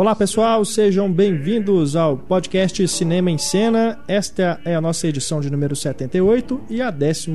Olá pessoal, sejam bem-vindos ao podcast Cinema em Cena. Esta é a nossa edição de número 78 e a 12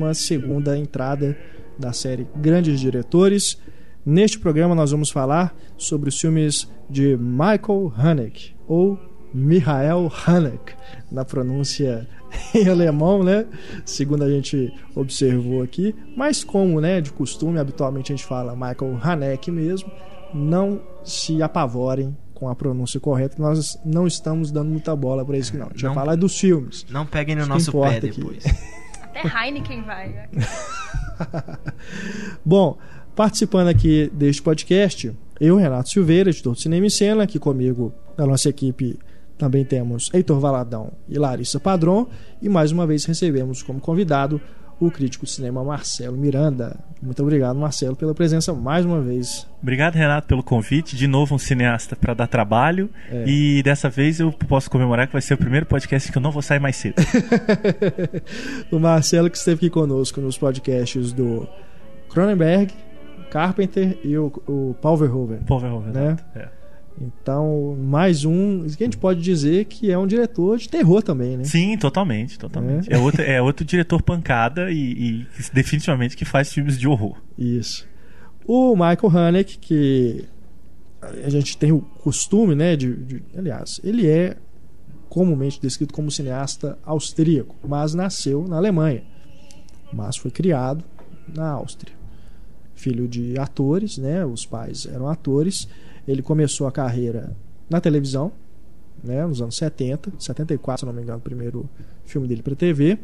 entrada da série Grandes Diretores. Neste programa nós vamos falar sobre os filmes de Michael Haneke ou Michael Haneke, na pronúncia em alemão, né? Segundo a gente observou aqui, mas como, né, de costume, habitualmente a gente fala Michael Haneke mesmo, não se apavorem com a pronúncia correta, nós não estamos dando muita bola para isso que não. A gente não, vai falar dos filmes. Não peguem no nosso pé depois. Até Heineken vai. Né? Bom, participando aqui deste podcast, eu, Renato Silveira, editor do Cinema e Cena, aqui comigo, da nossa equipe, também temos Heitor Valadão e Larissa Padron, e mais uma vez recebemos como convidado o crítico de cinema Marcelo Miranda. Muito obrigado, Marcelo, pela presença mais uma vez. Obrigado, Renato, pelo convite. De novo, um cineasta para dar trabalho. É. E dessa vez eu posso comemorar que vai ser o primeiro podcast que eu não vou sair mais cedo. o Marcelo, que esteve aqui conosco nos podcasts do Cronenberg, Carpenter e o, o Paul Verhoeven. Paul Verhoeven, né? É. Então, mais um. Que a gente pode dizer que é um diretor de terror também, né? Sim, totalmente, totalmente. É, é outro, é outro diretor pancada e, e, definitivamente que faz filmes de horror. Isso. O Michael Haneke, que a gente tem o costume, né? De, de, aliás, ele é comumente descrito como cineasta austríaco, mas nasceu na Alemanha, mas foi criado na Áustria. Filho de atores, né? Os pais eram atores ele começou a carreira na televisão, né, nos anos 70, 74, se não me engano, o primeiro filme dele para TV.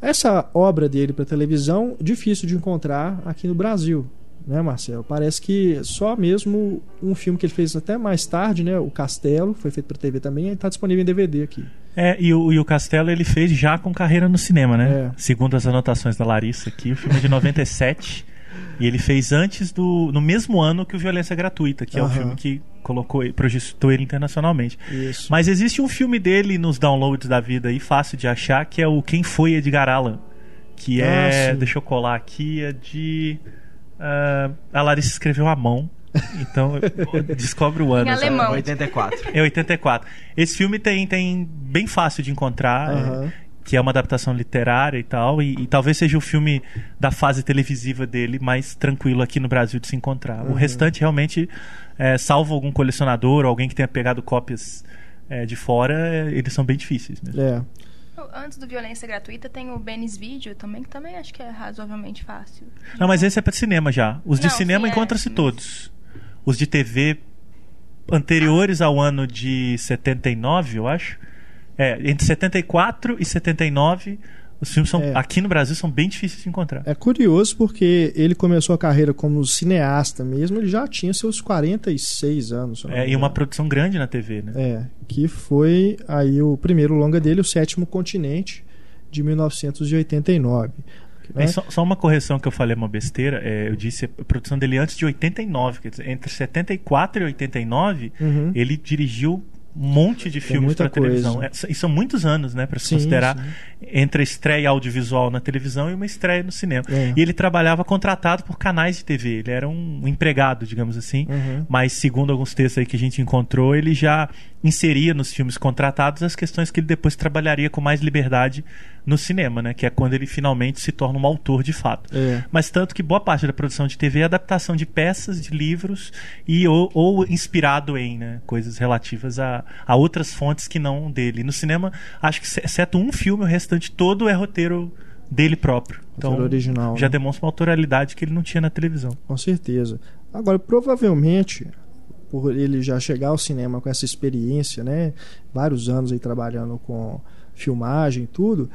Essa obra dele para televisão, difícil de encontrar aqui no Brasil, né, Marcelo? Parece que só mesmo um filme que ele fez até mais tarde, né, o Castelo, foi feito para TV também, está disponível em DVD aqui. É, e o, e o Castelo ele fez já com carreira no cinema, né? É. Segundo as anotações da Larissa aqui, o filme é de 97. E ele fez antes do. no mesmo ano que o Violência Gratuita, que uhum. é o filme que colocou projetou ele internacionalmente. Isso. Mas existe um filme dele nos downloads da vida aí, fácil de achar, que é o Quem Foi Edgar Allan. Que ah, é. deixa eu colar aqui, é de. Uh, a Larissa escreveu à mão. Então, descobre o ano. Em alemão. 84. É 84. Esse filme tem, tem bem fácil de encontrar. Uhum. É, que é uma adaptação literária e tal, e, e, talvez seja o filme da fase televisiva dele mais tranquilo aqui no Brasil de se encontrar. Uhum. O restante realmente, é, salvo algum colecionador ou alguém que tenha pegado cópias é, de fora, é, eles são bem difíceis mesmo. É. Antes do Violência Gratuita tem o Benis Video também, que também acho que é razoavelmente fácil. Não, mas esse é para cinema já. Os de Não, cinema é, encontra-se todos. Os de TV anteriores ao ano de 79, eu acho, é, entre 74 e 79, os filmes são, é. aqui no Brasil são bem difíceis de encontrar. É curioso porque ele começou a carreira como cineasta mesmo, ele já tinha seus 46 anos. É, e uma produção grande na TV, né? É, que foi aí o primeiro longa dele, O Sétimo Continente, de 1989. Né? É, só, só, uma correção que eu falei uma besteira, é, eu disse a produção dele antes de 89, quer dizer, entre 74 e 89, uhum. ele dirigiu monte de filmes para televisão. É, e são muitos anos, né, para se sim, considerar sim. entre a estreia audiovisual na televisão e uma estreia no cinema. É. E ele trabalhava contratado por canais de TV. Ele era um empregado, digamos assim. Uhum. Mas segundo alguns textos aí que a gente encontrou, ele já inseria nos filmes contratados as questões que ele depois trabalharia com mais liberdade no cinema, né? Que é quando ele finalmente se torna um autor de fato. É. Mas tanto que boa parte da produção de TV é adaptação de peças, de livros e ou, ou inspirado em né? coisas relativas a, a outras fontes que não dele. No cinema, acho que exceto um filme, o restante todo é roteiro dele próprio. Então, original, já né? demonstra uma autoralidade que ele não tinha na televisão. Com certeza. Agora, provavelmente, por ele já chegar ao cinema com essa experiência, né, vários anos aí trabalhando com filmagem e tudo,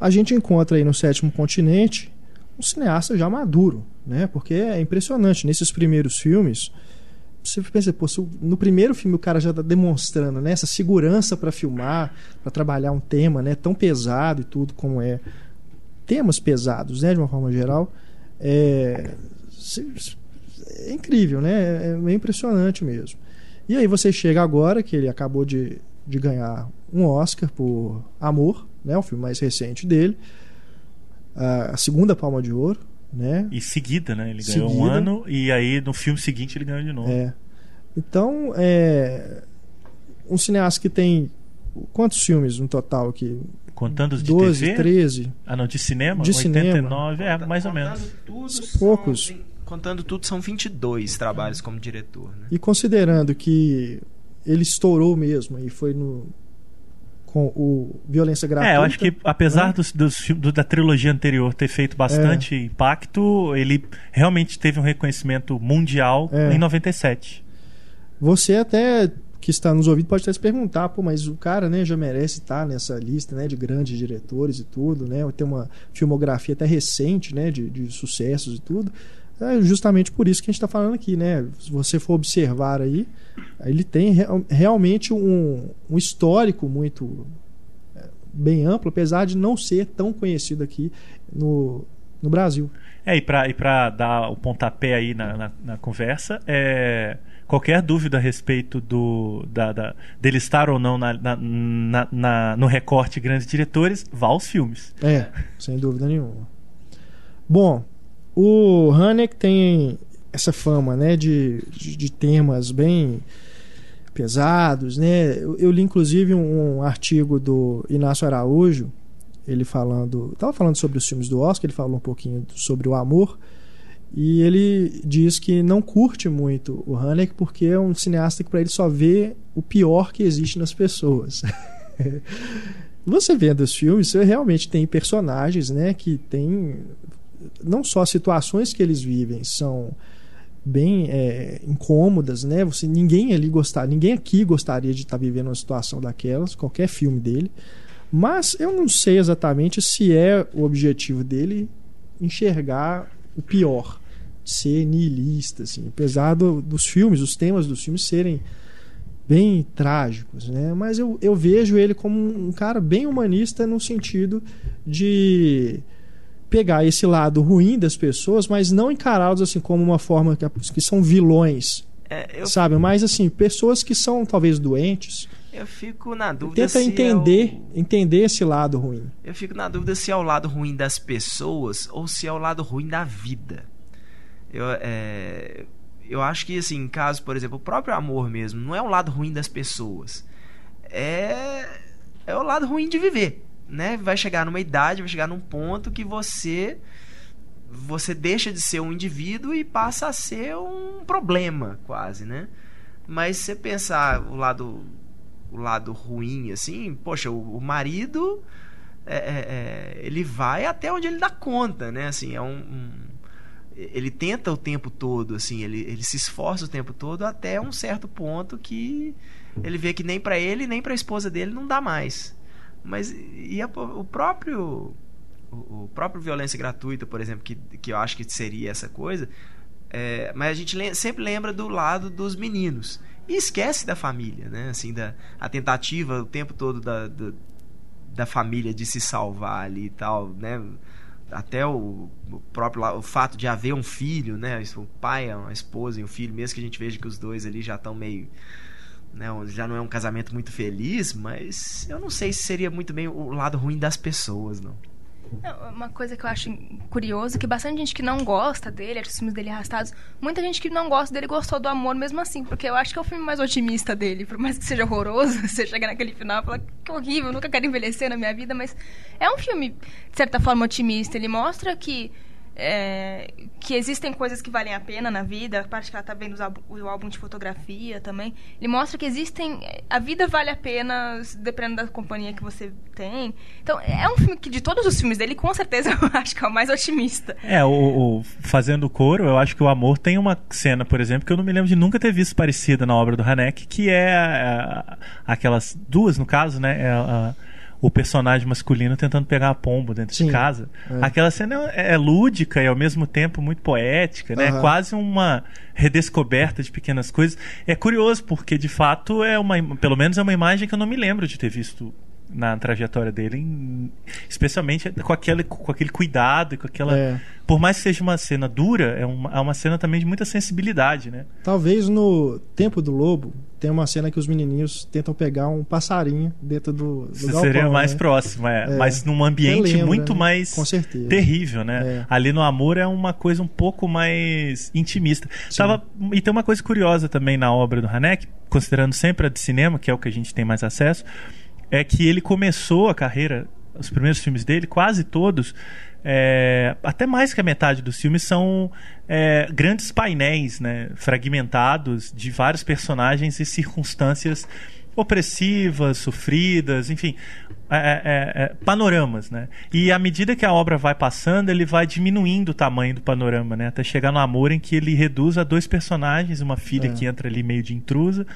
a gente encontra aí no sétimo continente um cineasta já maduro, né? Porque é impressionante nesses primeiros filmes. Você pensa, pô, no primeiro filme o cara já está demonstrando né, essa segurança para filmar, para trabalhar um tema né, tão pesado e tudo como é. Temas pesados, né, de uma forma geral. É, é incrível, né? É, é impressionante mesmo. E aí você chega agora, que ele acabou de, de ganhar um Oscar por Amor, né, o filme mais recente dele, a segunda Palma de Ouro, né? E seguida, né? Ele ganhou seguida. um ano e aí no filme seguinte ele ganhou de novo. É. Então, é um cineasta que tem quantos filmes no total aqui? Contando os de 12, TV? 13. Ah, não, de cinema? De 89, cinema. é, mais ou menos. Tudo são poucos. Contando tudo, são 22 trabalhos como diretor. Né? E considerando que ele estourou mesmo e foi no com o Violência Gratuita. É, eu acho que apesar né? dos, dos, do, da trilogia anterior ter feito bastante é. impacto, ele realmente teve um reconhecimento mundial é. em 97. Você até que está nos ouvindo pode até se perguntar, pô, mas o cara, né, já merece estar nessa lista, né, de grandes diretores e tudo, né, tem uma filmografia até recente, né, de, de sucessos e tudo. É justamente por isso que a gente está falando aqui, né? Se você for observar aí, ele tem real, realmente um, um histórico muito é, bem amplo, apesar de não ser tão conhecido aqui no, no Brasil. É, e para dar o pontapé aí na, na, na conversa, é, qualquer dúvida a respeito do, da, da, dele estar ou não na, na, na, no recorte grandes diretores, vá aos filmes. É, sem dúvida nenhuma. Bom, o Hanek tem essa fama, né, de, de, de temas bem pesados, né? Eu, eu, li inclusive um, um, artigo do Inácio Araújo, ele falando, estava falando sobre os filmes do Oscar, ele falou um pouquinho sobre o amor e ele diz que não curte muito o Hanek porque é um cineasta que para ele só vê o pior que existe nas pessoas. você vendo os filmes, você realmente tem personagens, né, que tem não só as situações que eles vivem são bem é, incômodas, né? Você ninguém ali gostar, ninguém aqui gostaria de estar tá vivendo uma situação daquelas, qualquer filme dele. Mas eu não sei exatamente se é o objetivo dele enxergar o pior, ser niilista, assim, apesar do, dos filmes, os temas dos filmes serem bem trágicos, né? Mas eu, eu vejo ele como um cara bem humanista no sentido de pegar esse lado ruim das pessoas, mas não encará-los assim como uma forma que, que são vilões. É, eu... Sabe? Mas assim, pessoas que são talvez doentes. Eu fico na dúvida Tenta entender, é o... entender esse lado ruim. Eu fico na dúvida se é o lado ruim das pessoas ou se é o lado ruim da vida. Eu, é... eu acho que, assim, em caso, por exemplo, o próprio amor mesmo, não é o lado ruim das pessoas. É, é o lado ruim de viver né, vai chegar numa idade, vai chegar num ponto que você você deixa de ser um indivíduo e passa a ser um problema, quase, né? Mas se você pensar o lado o lado ruim, assim, poxa, o, o marido é, é, é, ele vai até onde ele dá conta, né? Assim, é um, um, ele tenta o tempo todo, assim, ele, ele se esforça o tempo todo até um certo ponto que ele vê que nem para ele nem para a esposa dele não dá mais. Mas e a, o próprio o, próprio violência gratuita, por exemplo, que, que eu acho que seria essa coisa, é, mas a gente le sempre lembra do lado dos meninos e esquece da família, né? Assim, da a tentativa o tempo todo da, da, da família de se salvar ali e tal, né? Até o, o próprio o fato de haver um filho, né? O pai, a esposa e um filho, mesmo que a gente veja que os dois ali já estão meio né, já não é um casamento muito feliz, mas eu não sei se seria muito bem o lado ruim das pessoas, não. Uma coisa que eu acho curioso, que bastante gente que não gosta dele, os filmes dele arrastados, muita gente que não gosta dele gostou do amor mesmo assim, porque eu acho que é o filme mais otimista dele, por mais que seja horroroso, você chega naquele final e fala que horrível, nunca quero envelhecer na minha vida, mas é um filme, de certa forma, otimista. Ele mostra que é, que existem coisas que valem a pena na vida, a parte que ela está vendo o álbum de fotografia também. Ele mostra que existem. A vida vale a pena, dependendo da companhia que você tem. Então, é um filme que, de todos os filmes dele, com certeza eu acho que é o mais otimista. É, o, o Fazendo Coro, eu acho que o Amor tem uma cena, por exemplo, que eu não me lembro de nunca ter visto parecida na obra do Hanek, que é a, aquelas duas, no caso, né? É a, o personagem masculino tentando pegar a pombo dentro Sim, de casa. É. Aquela cena é, é, lúdica e ao mesmo tempo muito poética, né? Uhum. É quase uma redescoberta de pequenas coisas. É curioso porque de fato é uma, pelo menos é uma imagem que eu não me lembro de ter visto na trajetória dele, especialmente com aquele, com aquele cuidado e com aquela. É. Por mais que seja uma cena dura, é uma, é uma cena também de muita sensibilidade, né? Talvez no Tempo do Lobo tem uma cena que os menininhos tentam pegar um passarinho dentro do, do galpão, Seria mais né? próximo, é. é. Mas num ambiente lembra, muito né? mais terrível, né? É. Ali no Amor é uma coisa um pouco mais intimista. Tava, e tem uma coisa curiosa também na obra do Haneck, considerando sempre a de cinema, que é o que a gente tem mais acesso é que ele começou a carreira, os primeiros filmes dele, quase todos, é, até mais que a metade dos filmes são é, grandes painéis, né, fragmentados de vários personagens e circunstâncias opressivas, sofridas, enfim, é, é, é, panoramas, né? E à medida que a obra vai passando, ele vai diminuindo o tamanho do panorama, né? Até chegar no amor em que ele reduz a dois personagens, uma filha é. que entra ali meio de intrusa.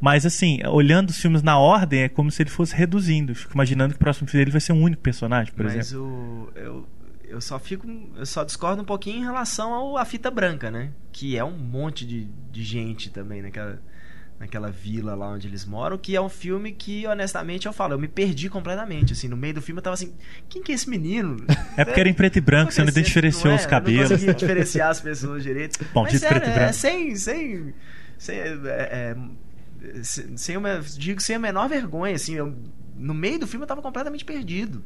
Mas assim, olhando os filmes na ordem, é como se ele fosse reduzindo. Fico imaginando que o próximo filme dele vai ser um único personagem, por Mas exemplo. O, eu, eu só fico. Eu só discordo um pouquinho em relação ao, à fita branca, né? Que é um monte de, de gente também. Né? Naquela vila lá onde eles moram, que é um filme que, honestamente, eu falo, eu me perdi completamente, assim, no meio do filme eu tava assim, quem que é esse menino? É porque era em preto e branco, você não diferenciou não é, os cabelos. Não conseguia diferenciar as pessoas direito. Bom, Mas sério, preto e branco. É, sem, sem, sem, é, é, sem uma, digo sem a menor vergonha, assim, eu, no meio do filme eu tava completamente perdido.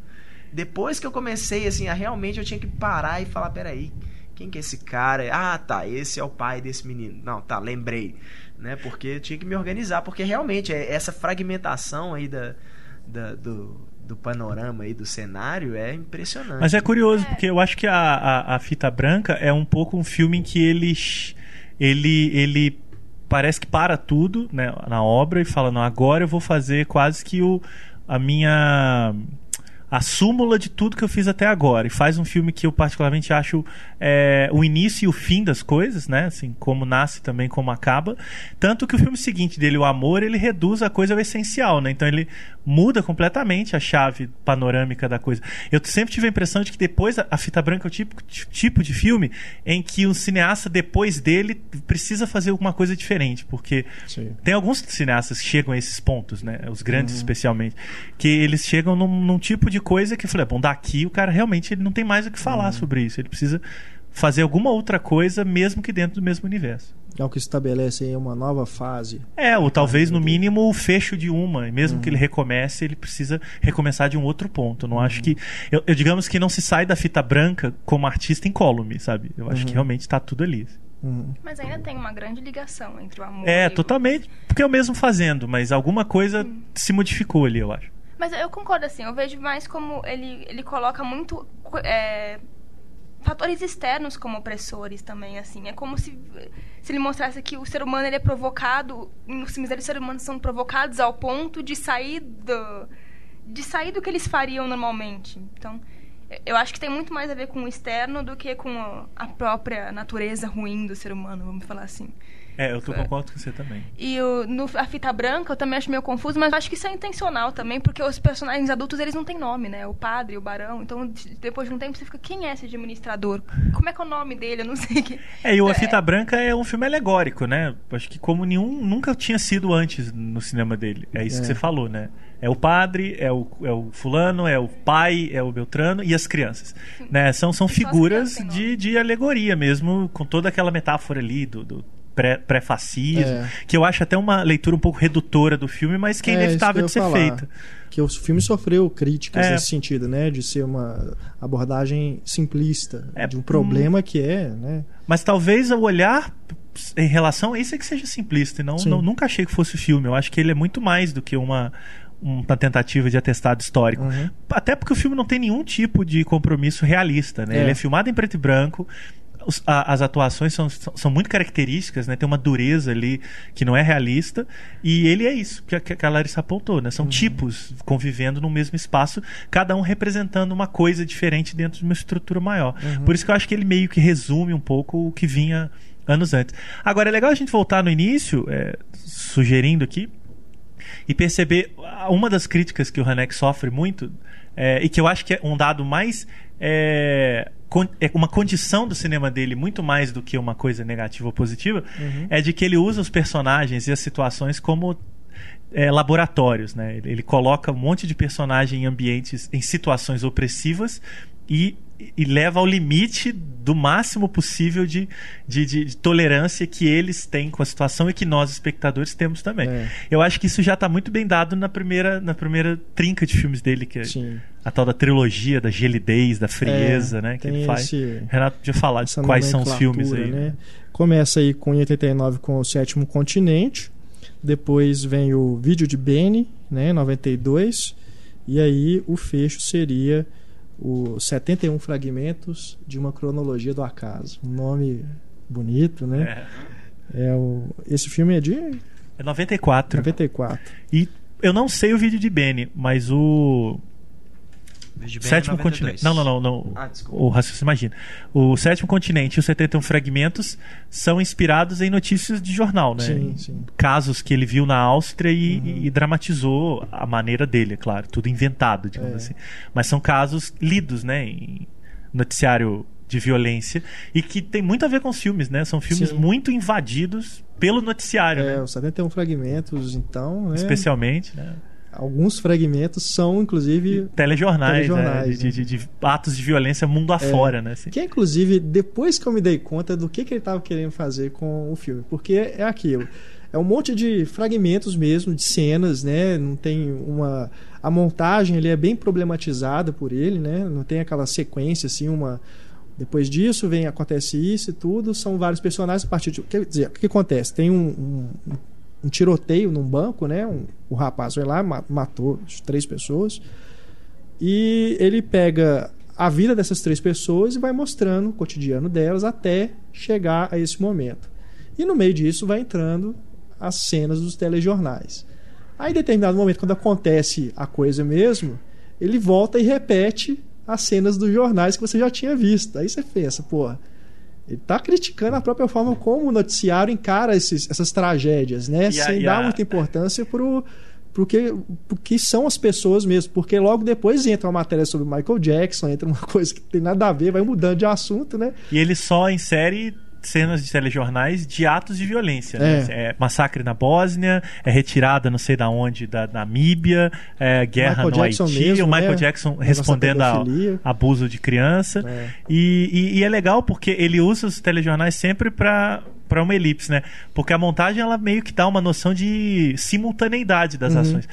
Depois que eu comecei, assim, a realmente eu tinha que parar e falar, peraí, quem que é esse cara? Ah, tá, esse é o pai desse menino. Não, tá, lembrei né? Porque tinha que me organizar, porque realmente é essa fragmentação aí da, da do, do panorama aí do cenário é impressionante. Mas é curioso, porque eu acho que a, a, a, Fita Branca é um pouco um filme em que ele, ele, ele parece que para tudo né, na obra e fala, não, agora eu vou fazer quase que o, a minha a súmula de tudo que eu fiz até agora. E faz um filme que eu particularmente acho é, o início e o fim das coisas, né? Assim, como nasce também, como acaba. Tanto que o filme seguinte dele, O Amor, ele reduz a coisa ao essencial, né? Então ele muda completamente a chave panorâmica da coisa. Eu sempre tive a impressão de que depois a, Fita Branca é o tipo, tipo de filme em que o cineasta, depois dele, precisa fazer alguma coisa diferente. Porque Sim. tem alguns cineastas que chegam a esses pontos, né? Os grandes uhum. especialmente. Que eles chegam num, num tipo de de coisa que eu falei, bom, daqui o cara realmente ele não tem mais o que falar uhum. sobre isso. Ele precisa fazer alguma outra coisa, mesmo que dentro do mesmo universo. É o que estabelece aí uma nova fase. É, ou talvez no mínimo o fecho de uma. Mesmo uhum. que ele recomece, ele precisa recomeçar de um outro ponto. não uhum. acho que. Eu, eu, digamos que não se sai da fita branca como artista incólume, sabe? Eu acho que uhum. realmente está tudo ali. Uhum. Mas ainda tem uma grande ligação entre o amor é, e totalmente. Porque é o mesmo fazendo, mas alguma coisa se modificou ali, eu acho. Mas eu concordo, assim, eu vejo mais como ele, ele coloca muito é, fatores externos como opressores também, assim. É como se, se ele mostrasse que o ser humano ele é provocado, os filmes dele, os seres humanos são provocados ao ponto de sair do, de sair do que eles fariam normalmente. Então, eu acho que tem muito mais a ver com o externo do que com a própria natureza ruim do ser humano, vamos falar assim. É, eu tô concordo com você também. E o, no, a fita branca eu também acho meio confuso, mas acho que isso é intencional também, porque os personagens adultos eles não têm nome, né? O padre, o barão. Então, depois de um tempo, você fica, quem é esse administrador? Como é que é o nome dele? Eu não sei. Que... É, e o A Fita é... Branca é um filme alegórico, né? Acho que como nenhum nunca tinha sido antes no cinema dele. É isso é. que você falou, né? É o padre, é o, é o fulano, é o pai, é o Beltrano e as crianças. Né? São, são figuras de, de alegoria mesmo, com toda aquela metáfora ali do, do pré-fascismo, é. que eu acho até uma leitura um pouco redutora do filme, mas que é, é inevitável de ser feita. Que o filme sofreu críticas é. nesse sentido, né? De ser uma abordagem simplista é, de um problema hum. que é, né? Mas talvez o olhar em relação a isso é que seja simplista. Não, não, nunca achei que fosse o filme. Eu acho que ele é muito mais do que uma, uma tentativa de atestado histórico. Uhum. Até porque o filme não tem nenhum tipo de compromisso realista, né? É. Ele é filmado em preto e branco, os, a, as atuações são, são muito características, né? Tem uma dureza ali que não é realista. E ele é isso que a, que a Larissa apontou, né? São uhum. tipos convivendo no mesmo espaço, cada um representando uma coisa diferente dentro de uma estrutura maior. Uhum. Por isso que eu acho que ele meio que resume um pouco o que vinha anos antes. Agora, é legal a gente voltar no início, é, sugerindo aqui, e perceber uma das críticas que o Hanek sofre muito, é, e que eu acho que é um dado mais é, é uma condição do cinema dele muito mais do que uma coisa negativa ou positiva uhum. é de que ele usa os personagens e as situações como é, laboratórios, né? Ele, ele, coloca um monte de personagem em ambientes, em situações opressivas e, e leva ao limite do máximo possível de, de, de, de, tolerância que eles têm com a situação e que nós, espectadores, temos também. É. Eu acho que isso já está muito bem dado na primeira, na primeira trinca de filmes dele, que é Sim. a tal da trilogia, da gelidez, da frieza, é, né? Que ele faz. Esse, Renato podia falar de quais são os filmes aí. Né? Começa aí com 89 com o Sétimo Continente depois vem o vídeo de Benny, né, 92. E aí o fecho seria os 71 fragmentos de uma cronologia do acaso. Um nome bonito, né? É. é o, esse filme é de é 94. 94. E eu não sei o vídeo de Benny, mas o Sétimo continente. Não, não, não. não. Ah, o raciocínio, imagina. O sétimo continente e os 71 fragmentos são inspirados em notícias de jornal, né? Sim, sim. Casos que ele viu na Áustria e, uhum. e dramatizou a maneira dele, é claro. Tudo inventado, digamos é. assim. Mas são casos lidos, né? Em noticiário de violência e que tem muito a ver com os filmes, né? São filmes Sim. muito invadidos pelo noticiário, é, né? os 71 fragmentos, então, né? Especialmente, né? Alguns fragmentos são, inclusive. Telejornais, telejornais né? de, de, de, atos de violência mundo afora, é, né? Assim. Que é, inclusive, depois que eu me dei conta do que, que ele estava querendo fazer com o filme. Porque é aquilo. É um monte de fragmentos mesmo, de cenas, né? Não tem uma. A montagem ele é bem problematizada por ele, né? Não tem aquela sequência, assim, uma. Depois disso vem acontece isso e tudo. São vários personagens a partir de. Quer dizer, o que acontece? Tem um, um um tiroteio num banco, né? Um, o rapaz vai lá, matou três pessoas. E ele pega a vida dessas três pessoas e vai mostrando o cotidiano delas até chegar a esse momento. E no meio disso vai entrando as cenas dos telejornais. Aí, em determinado momento, quando acontece a coisa mesmo, ele volta e repete as cenas dos jornais que você já tinha visto. Aí você pensa, porra ele está criticando a própria forma como o noticiário encara esses, essas tragédias, né? Sem dar muita importância pro porque, porque são as pessoas mesmo. Porque logo depois entra uma matéria sobre Michael Jackson, entra uma coisa que tem nada a ver, vai mudando de assunto, né? E ele só insere cenas de telejornais de atos de violência. Né? É. é. massacre na Bósnia, é retirada não sei da onde da Namíbia, é guerra Michael no Jackson Haiti, mesmo, o Michael né? Jackson respondendo ao abuso de criança. É. E, e, e, é legal porque ele usa os telejornais sempre para para uma elipse, né? Porque a montagem ela meio que dá uma noção de simultaneidade das uhum. ações.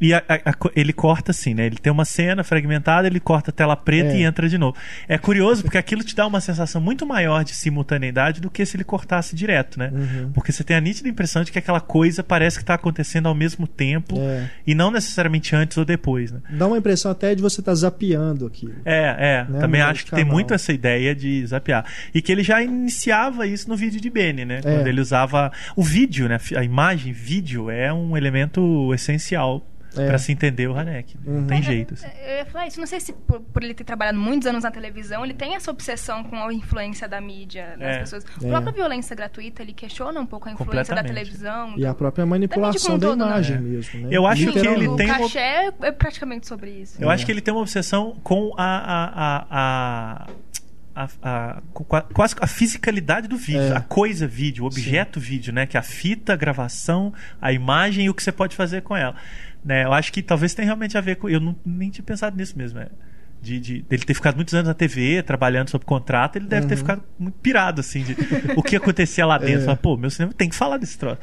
E a, a, ele corta assim, né? Ele tem uma cena fragmentada, ele corta a tela preta é. e entra de novo. É curioso porque aquilo te dá uma sensação muito maior de simultaneidade do que se ele cortasse direto, né? Uhum. Porque você tem a nítida impressão de que aquela coisa parece que está acontecendo ao mesmo tempo é. e não necessariamente antes ou depois, né? Dá uma impressão até de você estar tá zapeando aqui. É, é. Né? Também acho que tem mal. muito essa ideia de zapear. E que ele já iniciava isso no vídeo de Benny, né? É. Quando ele usava o vídeo, né? A imagem, vídeo é um elemento essencial é. para se entender o Hanek. Uhum. Não tem jeito. Assim. Eu ia falar isso. Não sei se por, por, ele ter trabalhado muitos anos na televisão, ele tem essa obsessão com a influência da mídia das é. pessoas. A própria é. violência gratuita, ele questiona um pouco a influência da televisão. E do, a própria manipulação da, da imagem né? mesmo. Né? Eu acho que ele o tem. O cachê uma... é praticamente sobre isso. Eu acho que ele tem uma obsessão com a, a, a, a a, a, quase a fisicalidade do vídeo, é. a coisa vídeo, o objeto Sim. vídeo, né? Que é a fita, a gravação, a imagem e o que você pode fazer com ela. Né? Eu acho que talvez tenha realmente a ver com. Eu não, nem tinha pensado nisso mesmo. É. De, de, dele ter ficado muitos anos na TV, trabalhando sob contrato, ele deve uhum. ter ficado muito pirado, assim, de o que acontecia lá dentro. É. Fala, Pô, meu cinema tem que falar desse troço.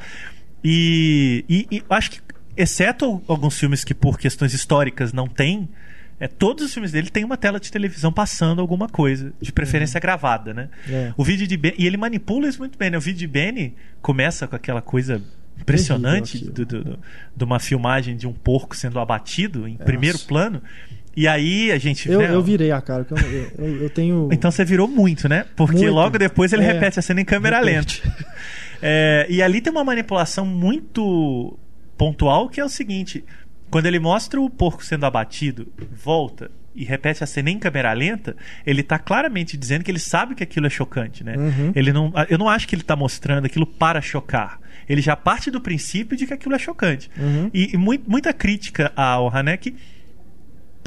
E, e, e acho que, exceto alguns filmes que por questões históricas não tem, é, todos os filmes dele tem uma tela de televisão passando alguma coisa, de preferência uhum. gravada, né? É. O vídeo de ben, e ele manipula isso muito bem, né? O vídeo de Benny começa com aquela coisa impressionante de, de, de, uma filmagem de um porco sendo abatido em Nossa. primeiro plano. E aí a gente. Eu, né, eu virei a cara, eu, eu, eu, tenho. Então você virou muito, né? Porque muito. logo depois ele é. repete a cena em câmera lenta. É, e ali tem uma manipulação muito pontual que é o seguinte: quando ele mostra o porco sendo abatido, volta e repete a cena em câmera lenta, ele está claramente dizendo que ele sabe que aquilo é chocante, né? Uhum. Ele não, eu não acho que ele está mostrando aquilo para chocar. Ele já parte do princípio de que aquilo é chocante. Uhum. E, e muita crítica ao Hanek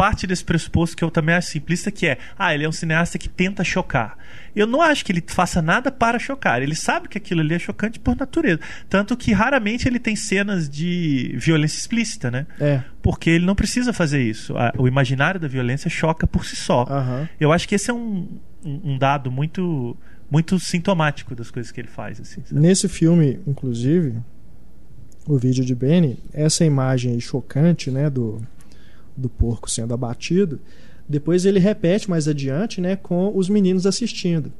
parte desse pressuposto que eu também acho simplista, que é, ah, ele é um cineasta que tenta chocar. Eu não acho que ele faça nada para chocar. Ele sabe que aquilo ali é chocante por natureza. Tanto que raramente ele tem cenas de violência explícita, né? É. Porque ele não precisa fazer isso. O imaginário da violência choca por si só. Uhum. Eu acho que esse é um, um dado muito muito sintomático das coisas que ele faz. Assim, Nesse filme, inclusive, o vídeo de Benny, essa imagem chocante, né, do, do porco sendo abatido, depois ele repete mais adiante, né, com os meninos assistindo.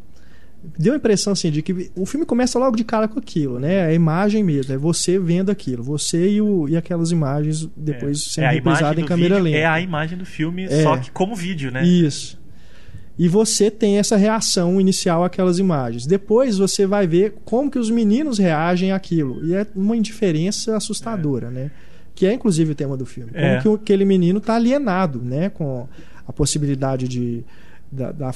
Deu a impressão assim de que o filme começa logo de cara com aquilo, né? É a imagem mesmo, é você vendo aquilo, você e, o, e aquelas imagens depois é, sendo é reprisadas em câmera lenta. É a imagem do filme, é, só que como vídeo, né? Isso. E você tem essa reação inicial àquelas imagens. Depois você vai ver como que os meninos reagem àquilo. E é uma indiferença assustadora, é. né? Que é inclusive o tema do filme. Como é. que aquele menino está alienado, né? Com a possibilidade de, da, da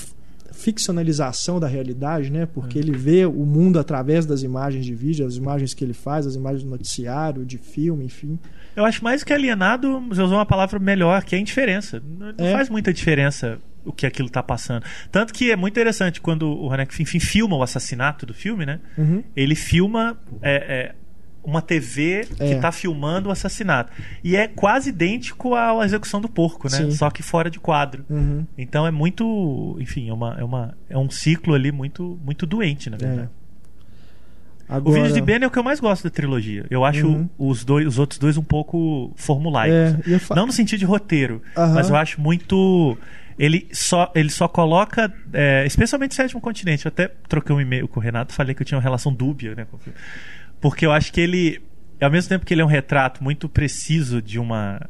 ficcionalização da realidade, né? Porque é. ele vê o mundo através das imagens de vídeo, as imagens que ele faz, as imagens do noticiário, de filme, enfim. Eu acho mais que alienado, você usou uma palavra melhor, que é indiferença. Não é. faz muita diferença o que aquilo está passando. Tanto que é muito interessante quando o Haneke enfim filma o assassinato do filme, né? Uhum. Ele filma é, é, uma TV que está é. filmando o assassinato. E é quase idêntico à execução do porco, né? Sim. Só que fora de quadro. Uhum. Então é muito. Enfim, é, uma, é, uma, é um ciclo ali muito, muito doente, na verdade. Agora... O vídeo de Ben é o que eu mais gosto da trilogia. Eu acho uhum. os, dois, os outros dois um pouco formulaicos. É, fa... Não no sentido de roteiro, uhum. mas eu acho muito. Ele só, ele só coloca, é, especialmente o Sétimo Continente. Eu até troquei um e-mail com o Renato falei que eu tinha uma relação dúbia né, com o filme. Porque eu acho que ele, ao mesmo tempo que ele é um retrato muito preciso de uma,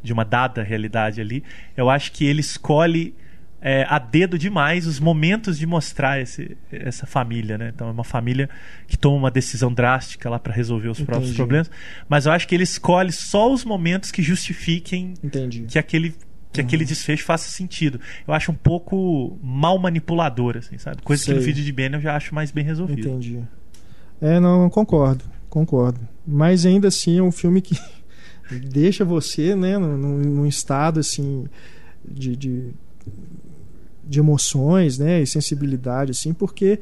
de uma dada realidade ali, eu acho que ele escolhe é, a dedo demais os momentos de mostrar esse, essa família, né? Então é uma família que toma uma decisão drástica lá para resolver os Entendi. próprios problemas, mas eu acho que ele escolhe só os momentos que justifiquem Entendi. que aquele que uhum. aquele desfecho faça sentido. Eu acho um pouco mal manipulador, assim, sabe? Coisa Sei. que no vídeo de Ben eu já acho mais bem resolvido. Entendi. É, não, concordo, concordo. Mas ainda assim é um filme que deixa você, né, num, num estado assim de, de, de, emoções, né, e sensibilidade, assim, porque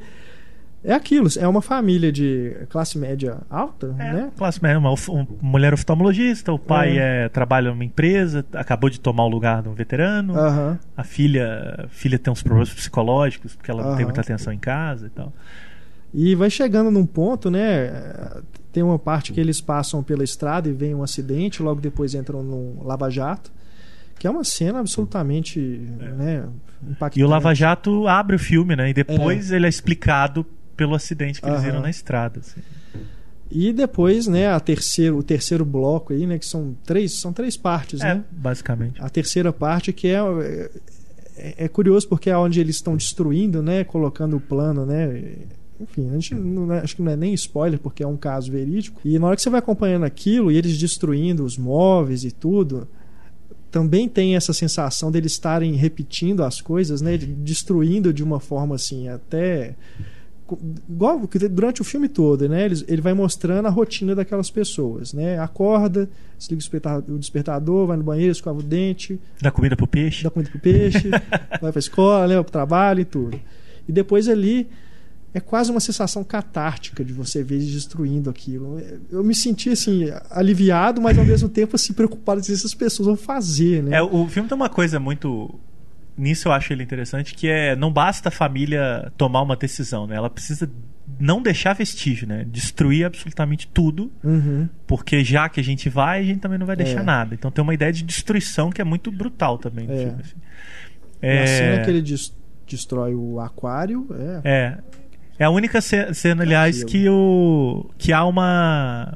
é aquilo, é uma família de classe média alta, é, né? Classe média, uma, uma mulher oftalmologista, o pai é. É, trabalha numa empresa, acabou de tomar o lugar de um veterano, uhum. a filha, a filha tem uns problemas psicológicos porque ela uhum. não tem muita atenção em casa e tal. E vai chegando num ponto, né? Tem uma parte que eles passam pela estrada e vem um acidente, logo depois entram num lava-jato, que é uma cena absolutamente é. né, impactante. E o lava-jato abre o filme, né? E depois é. ele é explicado pelo acidente que eles viram na estrada. Assim. E depois, né, a terceiro, o terceiro bloco aí, né, que são três, são três partes, é, né? Basicamente. A terceira parte que é, é, é curioso porque é onde eles estão destruindo, né, colocando o plano, né, enfim, a gente não, acho que não é nem spoiler porque é um caso verídico. E na hora que você vai acompanhando aquilo e eles destruindo os móveis e tudo, também tem essa sensação deles estarem repetindo as coisas, né, destruindo de uma forma assim até igual durante o filme todo, né? Ele, ele vai mostrando a rotina daquelas pessoas, né? Acorda, desliga o despertador, vai no banheiro, escova o dente, dá comida pro peixe, dá comida pro peixe, vai pra escola, leva pro trabalho e tudo. E depois ali é quase uma sensação catártica de você ver eles destruindo aquilo. Eu me senti assim aliviado, mas ao mesmo tempo assim preocupado se essas pessoas vão fazer, né? É, o filme tem uma coisa muito nisso eu acho ele interessante, que é não basta a família tomar uma decisão, né? Ela precisa não deixar vestígio, né? Destruir absolutamente tudo, uhum. porque já que a gente vai, a gente também não vai deixar É. nada. Então tem uma ideia de destruição que é muito brutal também no É. filme. assim. A cena que ele des- destrói o aquário é, É. É a única ce- cena, aliás, Aquilo. que, o, que há uma,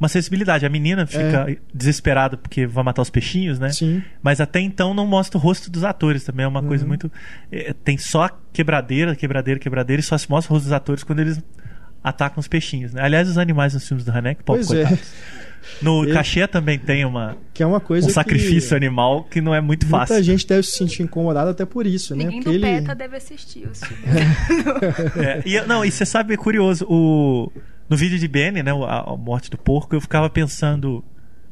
uma sensibilidade. A menina fica desesperada porque vai matar os peixinhos, né? sim, Mas até então não mostra o rosto dos atores também. É uma coisa Uhum. muito. é, tem só quebradeira, quebradeira, quebradeira, e só se mostra o rosto dos atores quando eles atacam os peixinhos. Né? Aliás, os animais nos filmes do Hanek, pô, pois é, coitados. No Ele- Cachê também tem uma, que é uma coisa um sacrifício que animal que não é muito muita fácil. gente deve se sentir incomodada até por isso, né? Ninguém Porque do ele PETA deve assistir os filmes. É, e, eu- não, e você sabe, é curioso, o, no vídeo de Benny, né, a, a morte do porco, eu ficava pensando,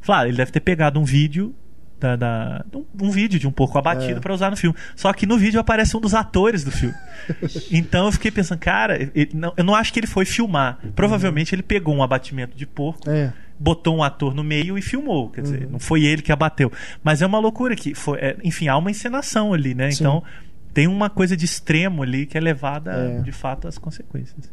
claro, ele deve ter pegado um vídeo da, da um, um, vídeo de um porco abatido é. para usar no filme. Só que no vídeo aparece um dos atores do filme. então eu fiquei pensando, cara, ele, não, eu não acho que ele foi filmar. Provavelmente uhum. ele pegou um abatimento de porco. É botou um ator no meio e filmou. Quer dizer, uhum. não foi ele que abateu. Mas é uma loucura que foi. É, enfim, há uma encenação ali, né? Sim. Então tem uma coisa de extremo ali que é levada, é. de fato, às consequências.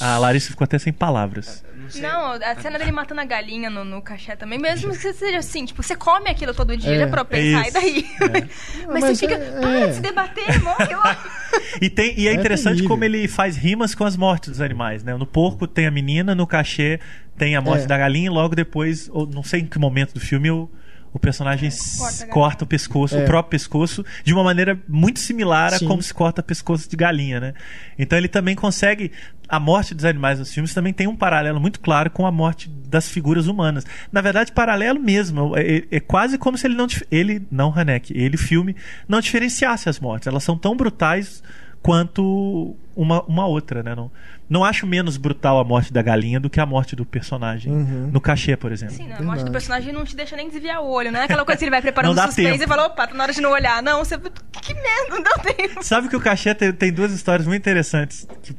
A Larissa ficou até sem palavras. Não, a cena dele matando a galinha no, no cachê também, mesmo que seja assim, tipo, você come aquilo todo dia, é, é pra pensar, é e daí? É. mas, mas, você fica, é, para é. de se debater, morre e, tem, e é, é interessante como ele faz rimas com as mortes dos animais, né? No porco tem a menina, no cachê tem a morte da galinha, e logo depois, ou não sei em que momento do filme, eu o personagem corta, corta o pescoço, é. o próprio pescoço, de uma maneira muito similar a Sim. como se corta pescoço de galinha, né? Então ele também consegue. A morte dos animais nos filmes também tem um paralelo muito claro com a morte das figuras humanas. Na verdade, paralelo mesmo. É, é, é quase como se ele não. Ele, não Hanek, ele, filme, não diferenciasse as mortes. Elas são tão brutais quanto uma, uma outra, né? Não, não acho menos brutal a morte da galinha do que a morte do personagem uhum. no cachê, por exemplo. Sim, não, a morte do personagem não te deixa nem desviar o olho, não é aquela coisa que ele vai preparando o suspense tempo. e fala, opa, tá na hora de não olhar. Não, você. Que merda, não deu tempo. Sabe que o cachê tem, tem duas histórias muito interessantes que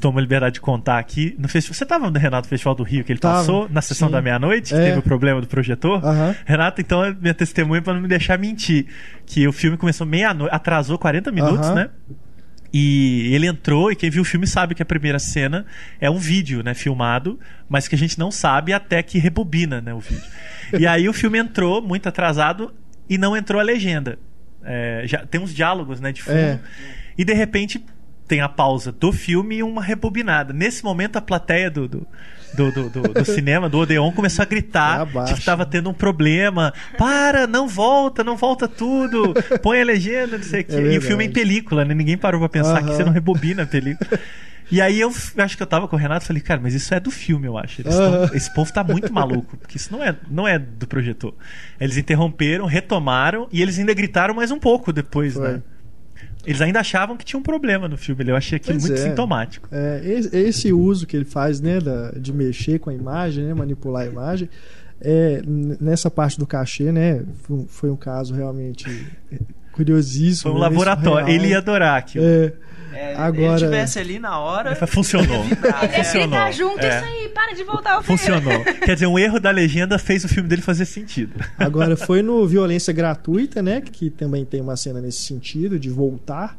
tomo a liberdade de contar aqui. No festival, você estava no Renato Festival do Rio que ele tava, passou na sessão sim. da meia-noite, é. teve o problema do projetor. Uhum. Renato, então, é minha testemunha para não me deixar mentir. Que o filme começou meia-noite, atrasou 40 minutos, uhum. né? E ele entrou, e quem viu o filme sabe que a primeira cena é um vídeo, né, filmado, mas que a gente não sabe até que rebobina, né, o vídeo. e aí o filme entrou muito atrasado e não entrou a legenda. É, já tem uns diálogos, né, de fundo. É. E de repente tem a pausa do filme e uma rebobinada. Nesse momento a plateia do, do do, do, do, do cinema, do Odeon, começou a gritar é que estava tendo um problema. Para, não volta, não volta tudo. Põe a legenda, não sei o quê. É e o filme é em película, né? Ninguém parou pra pensar que você não rebobina a película. E aí eu acho que eu tava com o Renato e falei, cara, mas isso é do filme, eu acho. Tão, esse povo tá muito maluco, porque isso não é, não é do projetor. Eles interromperam, retomaram e eles ainda gritaram mais um pouco depois, Foi. né? Eles ainda achavam que tinha um problema no filme. Eu achei aquilo pois muito é. sintomático. É, esse uso que ele faz, né, de mexer com a imagem, né, manipular a imagem, é, nessa parte do cachê, né, foi um caso realmente curiosíssimo. Foi um laboratório. Real. Ele ia adorar aquilo. É. É, Agora... ele tivesse ali na hora. Funcionou. Ele Funcionou. Ele junto, é. isso aí, para de voltar ao filme. Funcionou. Quer dizer, um erro da legenda fez o filme dele fazer sentido. Agora, foi no Violência Gratuita, né? Que também tem uma cena nesse sentido, de voltar.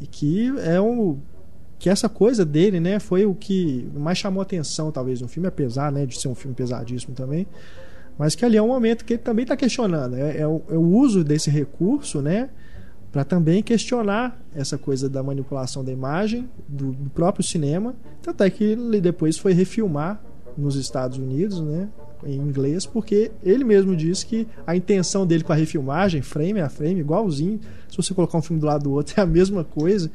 E que é um. Que essa coisa dele, né, foi o que mais chamou atenção, talvez, no filme, apesar né, de ser um filme pesadíssimo também. Mas que ali é um momento que ele também está questionando. É, é, o, é o uso desse recurso, né? Para também questionar essa coisa da manipulação da imagem do, do, próprio cinema, tanto é que ele depois foi refilmar nos Estados Unidos, né, em inglês, porque ele mesmo disse que a intenção dele com a refilmagem, frame a frame, igualzinho, se você colocar um filme do lado do outro é a mesma coisa,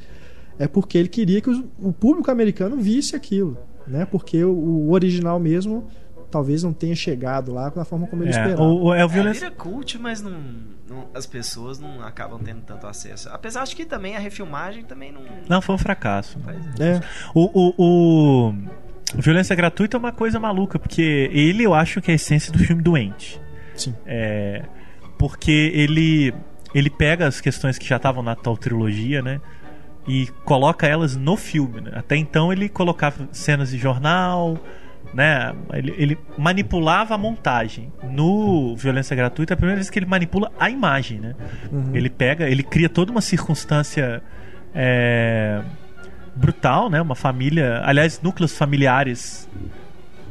é porque ele queria que o público americano visse aquilo, né, porque o, o original mesmo talvez não tenha chegado lá da forma como ele é, esperava. O, é, o violência... é, vira cult, mas não, não, as pessoas não acabam tendo tanto acesso. Apesar de que também a refilmagem também não. Não, foi um fracasso. É. O, o, o, Violência Gratuita é uma coisa maluca, porque ele eu acho que é a essência do filme doente. Sim. É, porque ele, ele pega as questões que já estavam na tal trilogia, né? E coloca elas no filme. Né? Até então ele colocava cenas de jornal né? Ele, ele, manipulava a montagem. No Violência Gratuita, é a primeira vez que ele manipula a imagem, né? Uhum. Ele pega, ele cria toda uma circunstância é, brutal, né? Uma família, aliás, núcleos familiares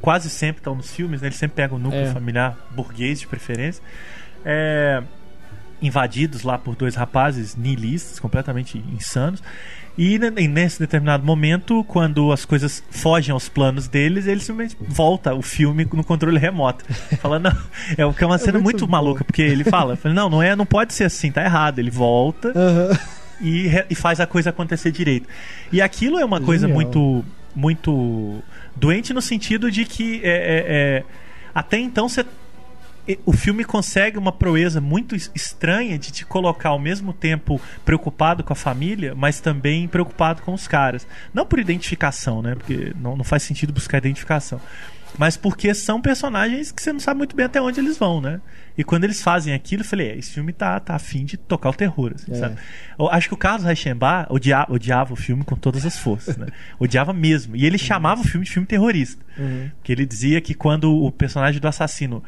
quase sempre estão nos filmes, né? Ele sempre pega um núcleo é. familiar burguês de preferência. É, invadidos lá por dois rapazes nihilistas, completamente insanos. E nesse determinado momento, quando as coisas fogem aos planos deles, ele simplesmente volta o filme no controle remoto. Falando, é o que é uma é cena muito, muito maluca, porque ele fala, não, não é, não pode ser assim, tá errado. Ele volta uhum. e, e, faz a coisa acontecer direito. E aquilo é uma Genial. coisa muito, muito doente no sentido de que é, é, é até então você o filme consegue uma proeza muito estranha de te colocar ao mesmo tempo preocupado com a família, mas também preocupado com os caras. Não por identificação, né? Porque não, não faz sentido buscar identificação. mas porque são personagens que você não sabe muito bem até onde eles vão, né? E quando eles fazem aquilo, eu falei, é, esse filme tá, tá afim de tocar o terror, assim, é. sabe? Eu acho que o Carlos Reichenbach odiava, odiava o filme com todas as forças, né? odiava mesmo. E ele uhum. chamava o filme de filme terrorista. Uhum. Que ele dizia que quando o personagem do assassino,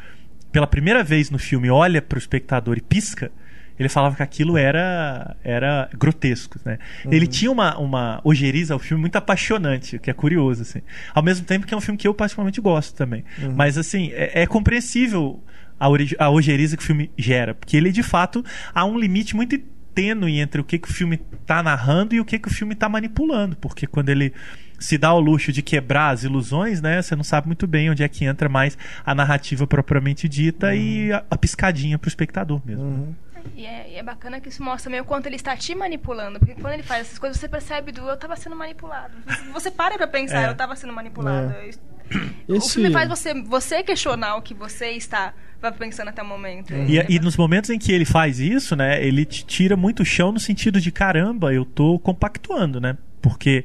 pela primeira vez no filme, olha pro espectador e pisca, ele falava que aquilo era era grotesco, né? Uhum. Ele tinha uma, uma ojeriza ao filme muito apaixonante, o que é curioso, assim. Ao mesmo tempo que é um filme que eu particularmente gosto também. Uhum. Mas, assim, é, é compreensível a, a ojeriza que o filme gera, porque ele, de fato, há um limite muito tênue entre o que, que o filme está narrando e o que, que o filme está manipulando, porque quando ele se dá o luxo de quebrar as ilusões, né? Você não sabe muito bem onde é que entra mais a narrativa propriamente dita uhum. e a, a piscadinha para o espectador mesmo. Uhum. E é, e é, bacana que isso mostra meio quanto ele está te manipulando. Porque quando ele faz essas coisas, você percebe do eu estava sendo manipulado. Você para pra pensar, é. eu estava sendo manipulado. É. Esse... O filme faz você, você questionar o que você está pensando até o momento. E, e, nos momentos em que ele faz isso, né, ele te tira muito chão no sentido de caramba, eu tô compactuando, né? Porque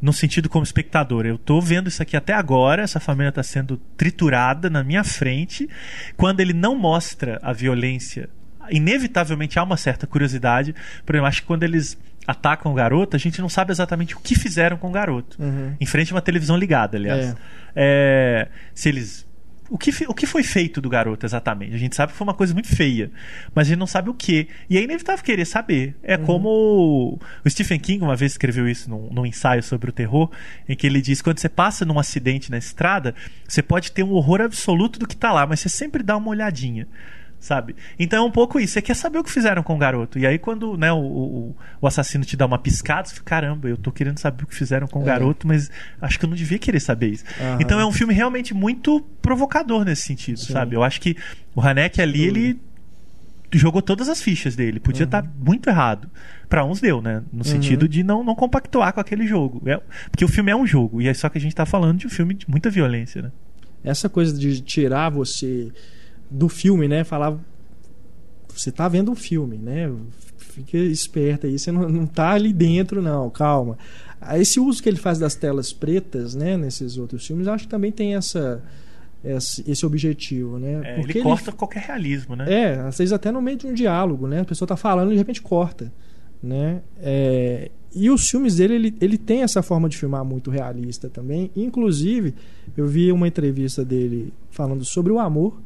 no sentido como espectador. Eu estou vendo isso aqui até agora, essa família está sendo triturada na minha frente. Quando ele não mostra a violência inevitavelmente há uma certa curiosidade. Por exemplo, acho que quando eles atacam o garoto, a gente não sabe exatamente o que fizeram com o garoto. Uhum. Em frente a uma televisão ligada, aliás. É. É, se eles. O que, o que foi feito do garoto exatamente? A gente sabe que foi uma coisa muito feia, mas a gente não sabe o que. E é inevitável querer saber. É uhum. como o Stephen King uma vez escreveu isso num, num ensaio sobre o terror, em que ele diz: quando você passa num acidente na estrada, você pode ter um horror absoluto do que está lá, mas você sempre dá uma olhadinha sabe? Então é um pouco isso. Você quer saber o que fizeram com o garoto. E aí, quando né, o, o, o assassino te dá uma piscada, você fica, caramba, eu tô querendo saber o que fizeram com o é. garoto, mas acho que eu não devia querer saber isso. Aham. Então é um filme realmente muito provocador nesse sentido, Sim. sabe? Eu acho que o Hanek ali, ele jogou todas as fichas dele. Podia estar uhum. tá muito errado. Para uns deu, né? No uhum. sentido de não, não compactuar com aquele jogo. É, porque o filme é um jogo. E é só que a gente tá falando de um filme de muita violência, né? Essa coisa de tirar você do filme, né? Falava. Você tá vendo um filme, né? Fica esperto aí, você não, não tá ali dentro, não, calma. Esse uso que ele faz das telas pretas, né, nesses outros filmes, acho que também tem essa esse, esse objetivo, né? É, Porque ele corta ele, qualquer realismo, né? É, às vezes até no meio de um diálogo, né? A pessoa tá falando e de repente corta, né? É, e os filmes dele, ele, ele tem essa forma de filmar muito realista também. Inclusive, eu vi uma entrevista dele falando sobre o amor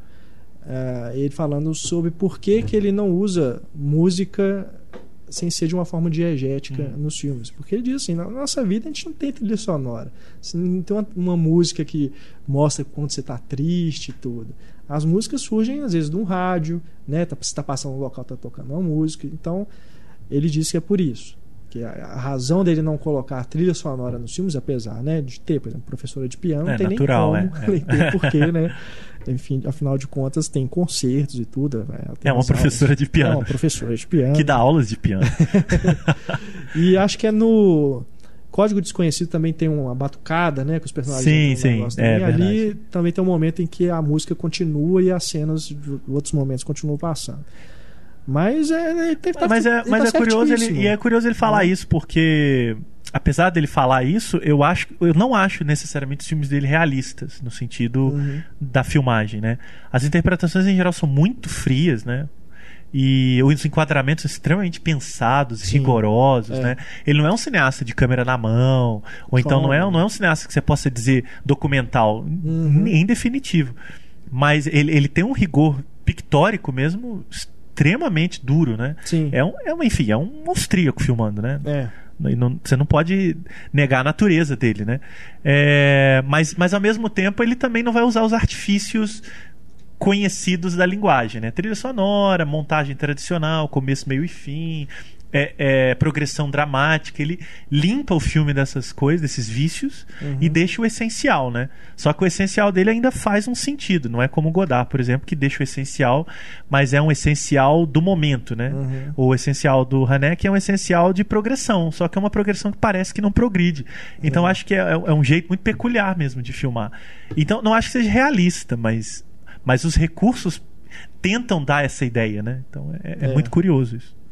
Uh, ele falando sobre por que, que ele não usa música sem ser de uma forma diegética uhum. nos filmes. Porque ele diz assim, na nossa vida a gente não tem trilha sonora. Você não tem uma, uma música que mostra quando você está triste e tudo. As músicas surgem às vezes de um rádio, né? Tá, você está passando no local, está tocando uma música. Então, ele disse que é por isso. Que a, a, razão dele não colocar trilha sonora nos filmes, apesar né, de ter, por exemplo, professora de piano, é, não tem natural, nem como, é, é. porquê, né? enfim, afinal de contas, tem concertos e tudo. Né? É uma professora aulas, de piano. É uma professora de piano. Que dá aulas de piano. e acho que é no Código Desconhecido também tem uma batucada, né? Que os personagens sim, sim. É, e ali também tem um momento em que a música continua e as cenas de outros momentos continuam passando. Mas é, ele tá, mas é, mas tá é curioso ele, e é curioso ele falar é. isso porque apesar dele falar isso, eu acho, eu não acho necessariamente os filmes dele realistas no sentido uhum. da filmagem, né? As interpretações em geral são muito frias, né? E os enquadramentos extremamente pensados, Sim, rigorosos, é. né? Ele não é um cineasta de câmera na mão, ou então não é, não é um cineasta que você possa dizer documental, uhum. em definitivo. Mas ele, ele tem um rigor pictórico mesmo extremamente duro, né? Sim. É um, é um, enfim, é um austríaco filmando, né? É. Não, você não pode negar a natureza dele, né? É, mas, mas ao mesmo tempo ele também não vai usar os artifícios conhecidos da linguagem, né? Trilha sonora, montagem tradicional, começo, meio e fim, é, é, progressão dramática, ele limpa o filme dessas coisas, desses vícios, uhum. e deixa o essencial, né? Só que o essencial dele ainda faz um sentido, não é como Godard, por exemplo, que deixa o essencial, mas é um essencial do momento, né? Uhum. O essencial do Haneck é um essencial de progressão, só que é uma progressão que parece que não progride. Então uhum. acho que é, é, é um jeito muito peculiar mesmo de filmar. Então não acho que seja realista, mas, mas os recursos tentam dar essa ideia, né? Então é, é, é. muito curioso isso.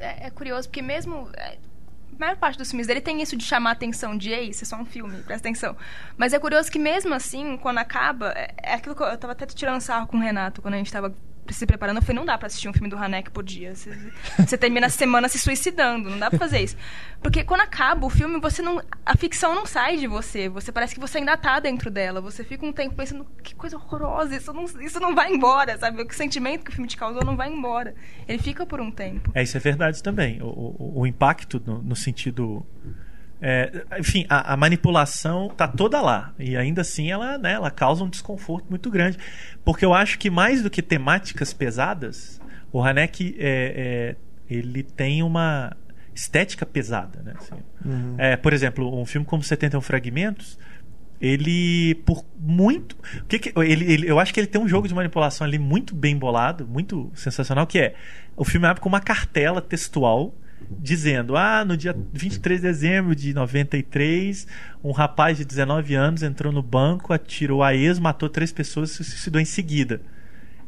É, é curioso porque mesmo é, a maior parte dos filmes dele tem isso de chamar a atenção de ei, isso é só um filme, presta atenção. Mas é curioso que mesmo assim, quando acaba, é, é aquilo que eu, eu tava até tirando sarro com o Renato quando a gente tava se preparando, eu falei, não dá pra assistir um filme do Hanek por dia. Você, você termina a semana se suicidando, não dá pra fazer isso. Porque quando acaba o filme, você não. A ficção não sai de você. Você parece que você ainda tá dentro dela. Você fica um tempo pensando, que coisa horrorosa, isso não, isso não vai embora, sabe? O sentimento que o filme te causou não vai embora. Ele fica por um tempo. É, isso é verdade também. O, o, o impacto no, no sentido é, enfim, a, a, manipulação tá toda lá. E ainda assim ela, né, ela causa um desconforto muito grande. Porque eu acho que mais do que temáticas pesadas, o Hanek é, é, ele tem uma estética pesada. Né? Assim, uhum. é, por exemplo, um filme como 71 Fragmentos, ele por muito que que, ele, ele, eu acho que ele tem um jogo de manipulação ali muito bem bolado muito sensacional que é o filme abre com uma cartela textual dizendo: Ah, no dia 23 de dezembro de 93, um rapaz de 19 anos entrou no banco, atirou a ex, matou três pessoas e se suicidou em seguida.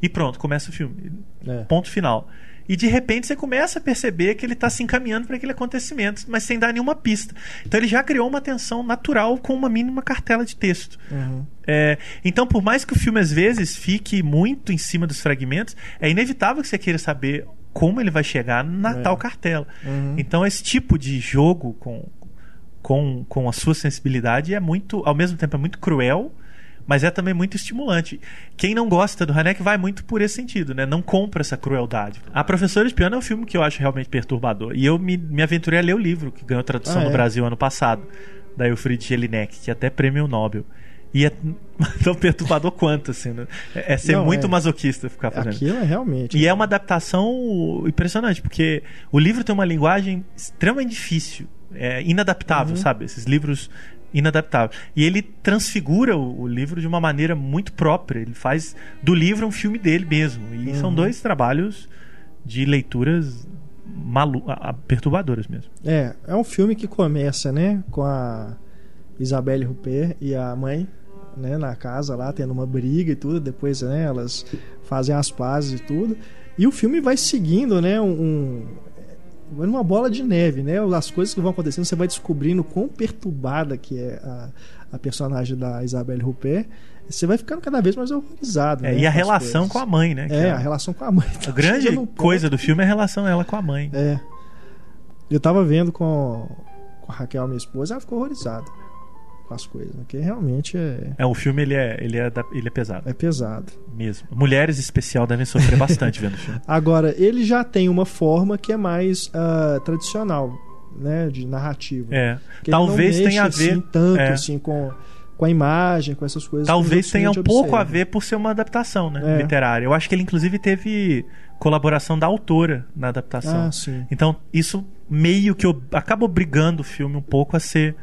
E pronto, começa o filme. É. Ponto final. E de repente você começa a perceber que ele está se encaminhando para aquele acontecimento, mas sem dar nenhuma pista. Então ele já criou uma tensão natural com uma mínima cartela de texto. Uhum. É, então, por mais que o filme às vezes fique muito em cima dos fragmentos, é inevitável que você queira saber como ele vai chegar na é. tal cartela. Uhum. Então, esse tipo de jogo com, com, com a sua sensibilidade é muito, ao mesmo tempo, é muito cruel, mas é também muito estimulante. Quem não gosta do Hanek vai muito por esse sentido, né? Não compra essa crueldade. A Professora de Piano é um filme que eu acho realmente perturbador. E eu me, me aventurei a ler o livro, que ganhou tradução ah, no é? Brasil ano passado, da Elfriede Jelinek, que é até prêmio Nobel. E é tão perturbador quanto, assim, né? É, é ser Não, muito é. masoquista ficar fazendo. Aquilo é realmente. E é uma adaptação impressionante, porque o livro tem uma linguagem extremamente difícil, é inadaptável, uhum. sabe? Esses livros inadaptáveis. E ele transfigura o, o, livro de uma maneira muito própria. Ele faz do livro um filme dele mesmo. E uhum. são dois trabalhos de leituras malu perturbadoras mesmo. É, é um filme que começa, né, com a Isabelle Rupert e a mãe né, na casa lá, tendo uma briga e tudo. Depois né, elas fazem as pazes e tudo. E o filme vai seguindo, né? Um, um, uma bola de neve, né? As coisas que vão acontecendo, você vai descobrindo quão perturbada que é a, a personagem da Isabelle Rupert. Você vai ficando cada vez mais horrorizado. É, né, e a relação coisas. com a mãe, né? É, é, a relação com a mãe. A grande coisa do filme é a relação ela com a mãe. É. Eu tava vendo com, com a Raquel, minha esposa, ela ficou horrorizada com as coisas, né? que realmente é. É, o filme ele é, ele é, ele é pesado. É pesado. Mesmo. Mulheres especial devem sofrer bastante vendo o filme. Agora, ele já tem uma forma que é mais uh, tradicional, né? De narrativa. É. Talvez tenha a ver. Assim, tanto é. assim com com a imagem, com essas coisas. Talvez tenha um pouco a ver por ser uma adaptação né, é. literária. Eu acho que ele, inclusive, teve colaboração da autora na adaptação. Ah. Então, isso meio que acaba obrigando o filme um pouco a ser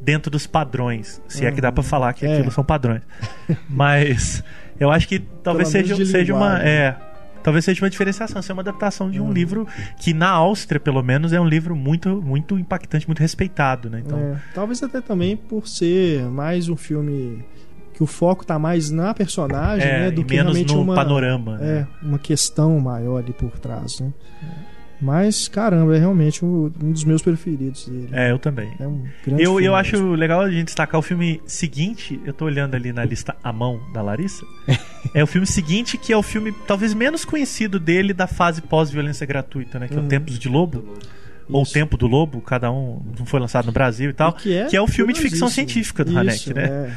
dentro dos padrões. Se uhum. é que dá para falar que é. aquilo são padrões. Mas eu acho que talvez seja, seja uma. É, talvez seja uma diferenciação, seja uma adaptação de um uhum. livro que na Áustria, pelo menos, é um livro muito, muito impactante, muito respeitado, né? Então, é, talvez até também por ser mais um filme que o foco está mais na personagem, é, né, do que menos realmente no uma panorama, é, né? uma questão maior ali por trás, né? É. Mas, caramba, é realmente um, um, dos meus preferidos dele. É, eu também. É um grande eu, filme eu acho legal a gente destacar o filme seguinte. Eu tô olhando ali na lista A Mão da Larissa. é o filme seguinte, que é o filme talvez menos conhecido dele da fase pós-violência gratuita, né? Que uhum. é o Tempos de Lobo ou O Tempo do Lobo, cada um foi lançado no Brasil e tal, e que, é, que é o filme de ficção científica do Hanek, né? É.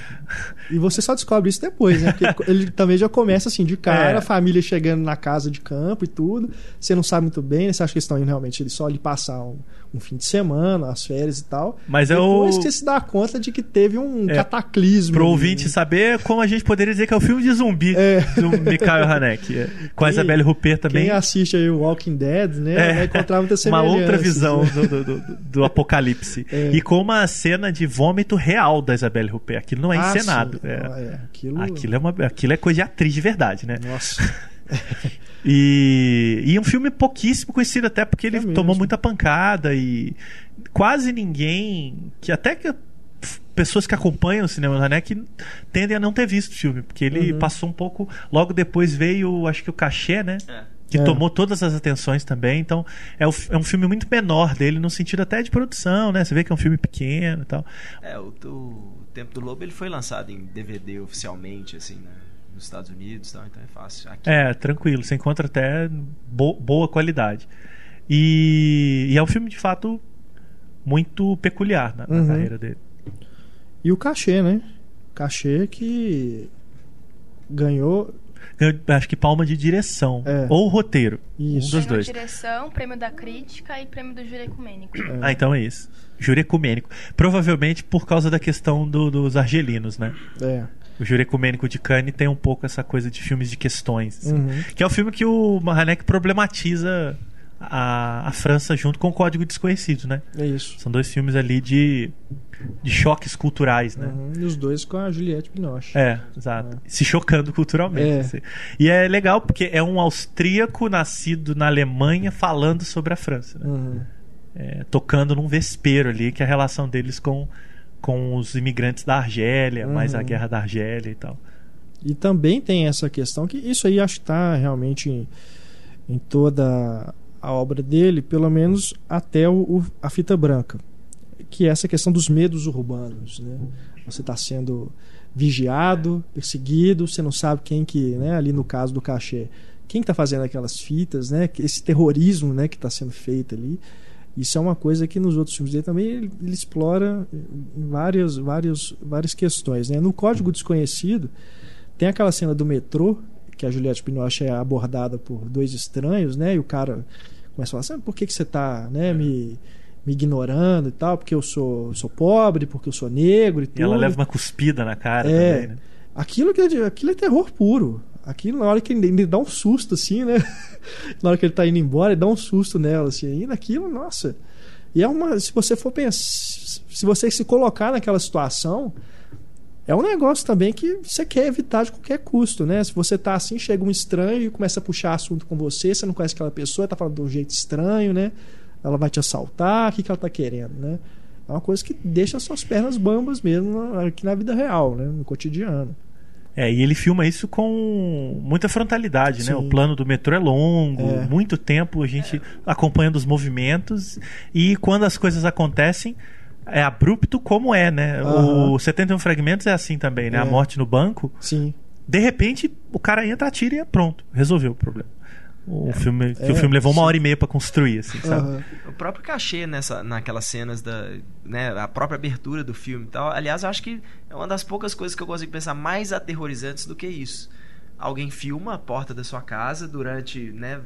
E você só descobre isso depois, né? Porque ele também já começa assim, de cara, é. a família chegando na casa de campo e tudo. Você não sabe muito bem, né? Você acha que eles estão indo realmente ele só lhe passar um, um, fim de semana, as férias e tal. Mas depois eu... que se dá conta de que teve um é, cataclismo. Pro ouvinte saber como a gente poderia dizer que é o filme de zumbi é. do Mikhail Hanek. É. Com a Isabelle Rupert também. Quem assiste aí o Walking Dead, né? É. Vai encontrar muita semelhança. Uma outra visão do, do, do, do apocalipse. É. E com uma cena de vômito real da Isabelle Rupert. Aquilo não é ah, encenado. É. Ah, é. Aquilo... Aquilo, é uma, aquilo é coisa de atriz de verdade, né? Nossa. e, e um filme pouquíssimo conhecido, até porque ele é tomou muita pancada e quase ninguém. que Até que pessoas que acompanham o cinema do Hanek tendem a não ter visto o filme, porque ele uhum. passou um pouco. Logo depois veio, acho que o cachê, né? É. que é. tomou todas as atenções também. Então, é, o, é, um filme muito menor dele, no sentido até de produção, né? Você vê que é um filme pequeno e tal. É, o, o Tempo do Lobo ele foi lançado em DVD oficialmente, assim, né? Nos Estados Unidos, então, então é fácil. Aqui... É, tranquilo. Você encontra até bo boa qualidade. E, e, é um filme, de fato, muito peculiar na, na uhum. carreira dele. E o cachê, né? Cachê que ganhou acho que palma de direção. É. Ou roteiro. Isso. Um dos dois. direção, prêmio da crítica e prêmio do júri ecumênico. É. Ah, então é isso. Júri ecumênico. Provavelmente por causa da questão do, dos argelinos, né? É. O Júri Ecumênico de Cannes tem um pouco essa coisa de filmes de questões. Assim, uhum. Que é o filme que o Mahanek problematiza a, a França junto com o Código Desconhecido, né? É isso. São dois filmes ali de, de choques culturais, né? Uhum, e os dois com a Juliette Binoche. É, exato. É. Se chocando culturalmente. É. Assim. E é legal porque é um austríaco nascido na Alemanha falando sobre a França, né? Uhum. É, tocando num vespeiro ali, que é a relação deles com, com os imigrantes da Argélia, uhum. mais a guerra da Argélia e tal. E também tem essa questão que isso aí acho que está realmente em, em toda a obra dele, pelo menos até o, o, a fita branca, que é essa questão dos medos urbanos. Né? Você está sendo vigiado, perseguido, você não sabe quem que, né, ali no caso do cachê, quem está fazendo aquelas fitas, né, esse terrorismo né, que está sendo feito ali. Isso é uma coisa que nos outros filmes dele também ele, ele explora várias, várias, várias questões. Né? No Código Desconhecido, tem aquela cena do metrô, que a Juliette Binoche é abordada por dois estranhos, né? E o cara começa a falar, por que, que você está né, me, me ignorando e tal? Porque eu sou, sou pobre, porque eu sou negro e tudo. E ela leva uma cuspida na cara é, também, né? Aquilo, que é, aquilo é terror puro. Aquilo, na hora que ele, ele dá um susto, assim, né? na hora que ele está indo embora, ele dá um susto nela, assim. E naquilo, nossa. E é uma. Se você for pensar. Se você se colocar naquela situação, é um negócio também que você quer evitar de qualquer custo, né? Se você tá assim, chega um estranho e começa a puxar assunto com você, você não conhece aquela pessoa, tá falando de um jeito estranho, né? Ela vai te assaltar, o que, que ela tá querendo, né? É uma coisa que deixa suas pernas bambas mesmo aqui na vida real, né? No cotidiano. É, e ele filma isso com muita frontalidade, Sim. né? O plano do metrô é longo, é. muito tempo a gente acompanhando os movimentos e quando as coisas acontecem, é abrupto como é, né? Uhum. O 71 Fragmentos é assim também, né? É. A morte no banco. Sim. De repente, o cara entra, atira e é pronto. Resolveu o problema. O, é. filme, é, o filme levou uma hora e meia para construir, assim, sabe? Uhum. O próprio cachê nessa, naquelas cenas da. Né, a própria abertura do filme e tal. Aliás, eu acho que é uma das poucas coisas que eu consigo pensar mais aterrorizantes do que isso. Alguém filma a porta da sua casa durante, né,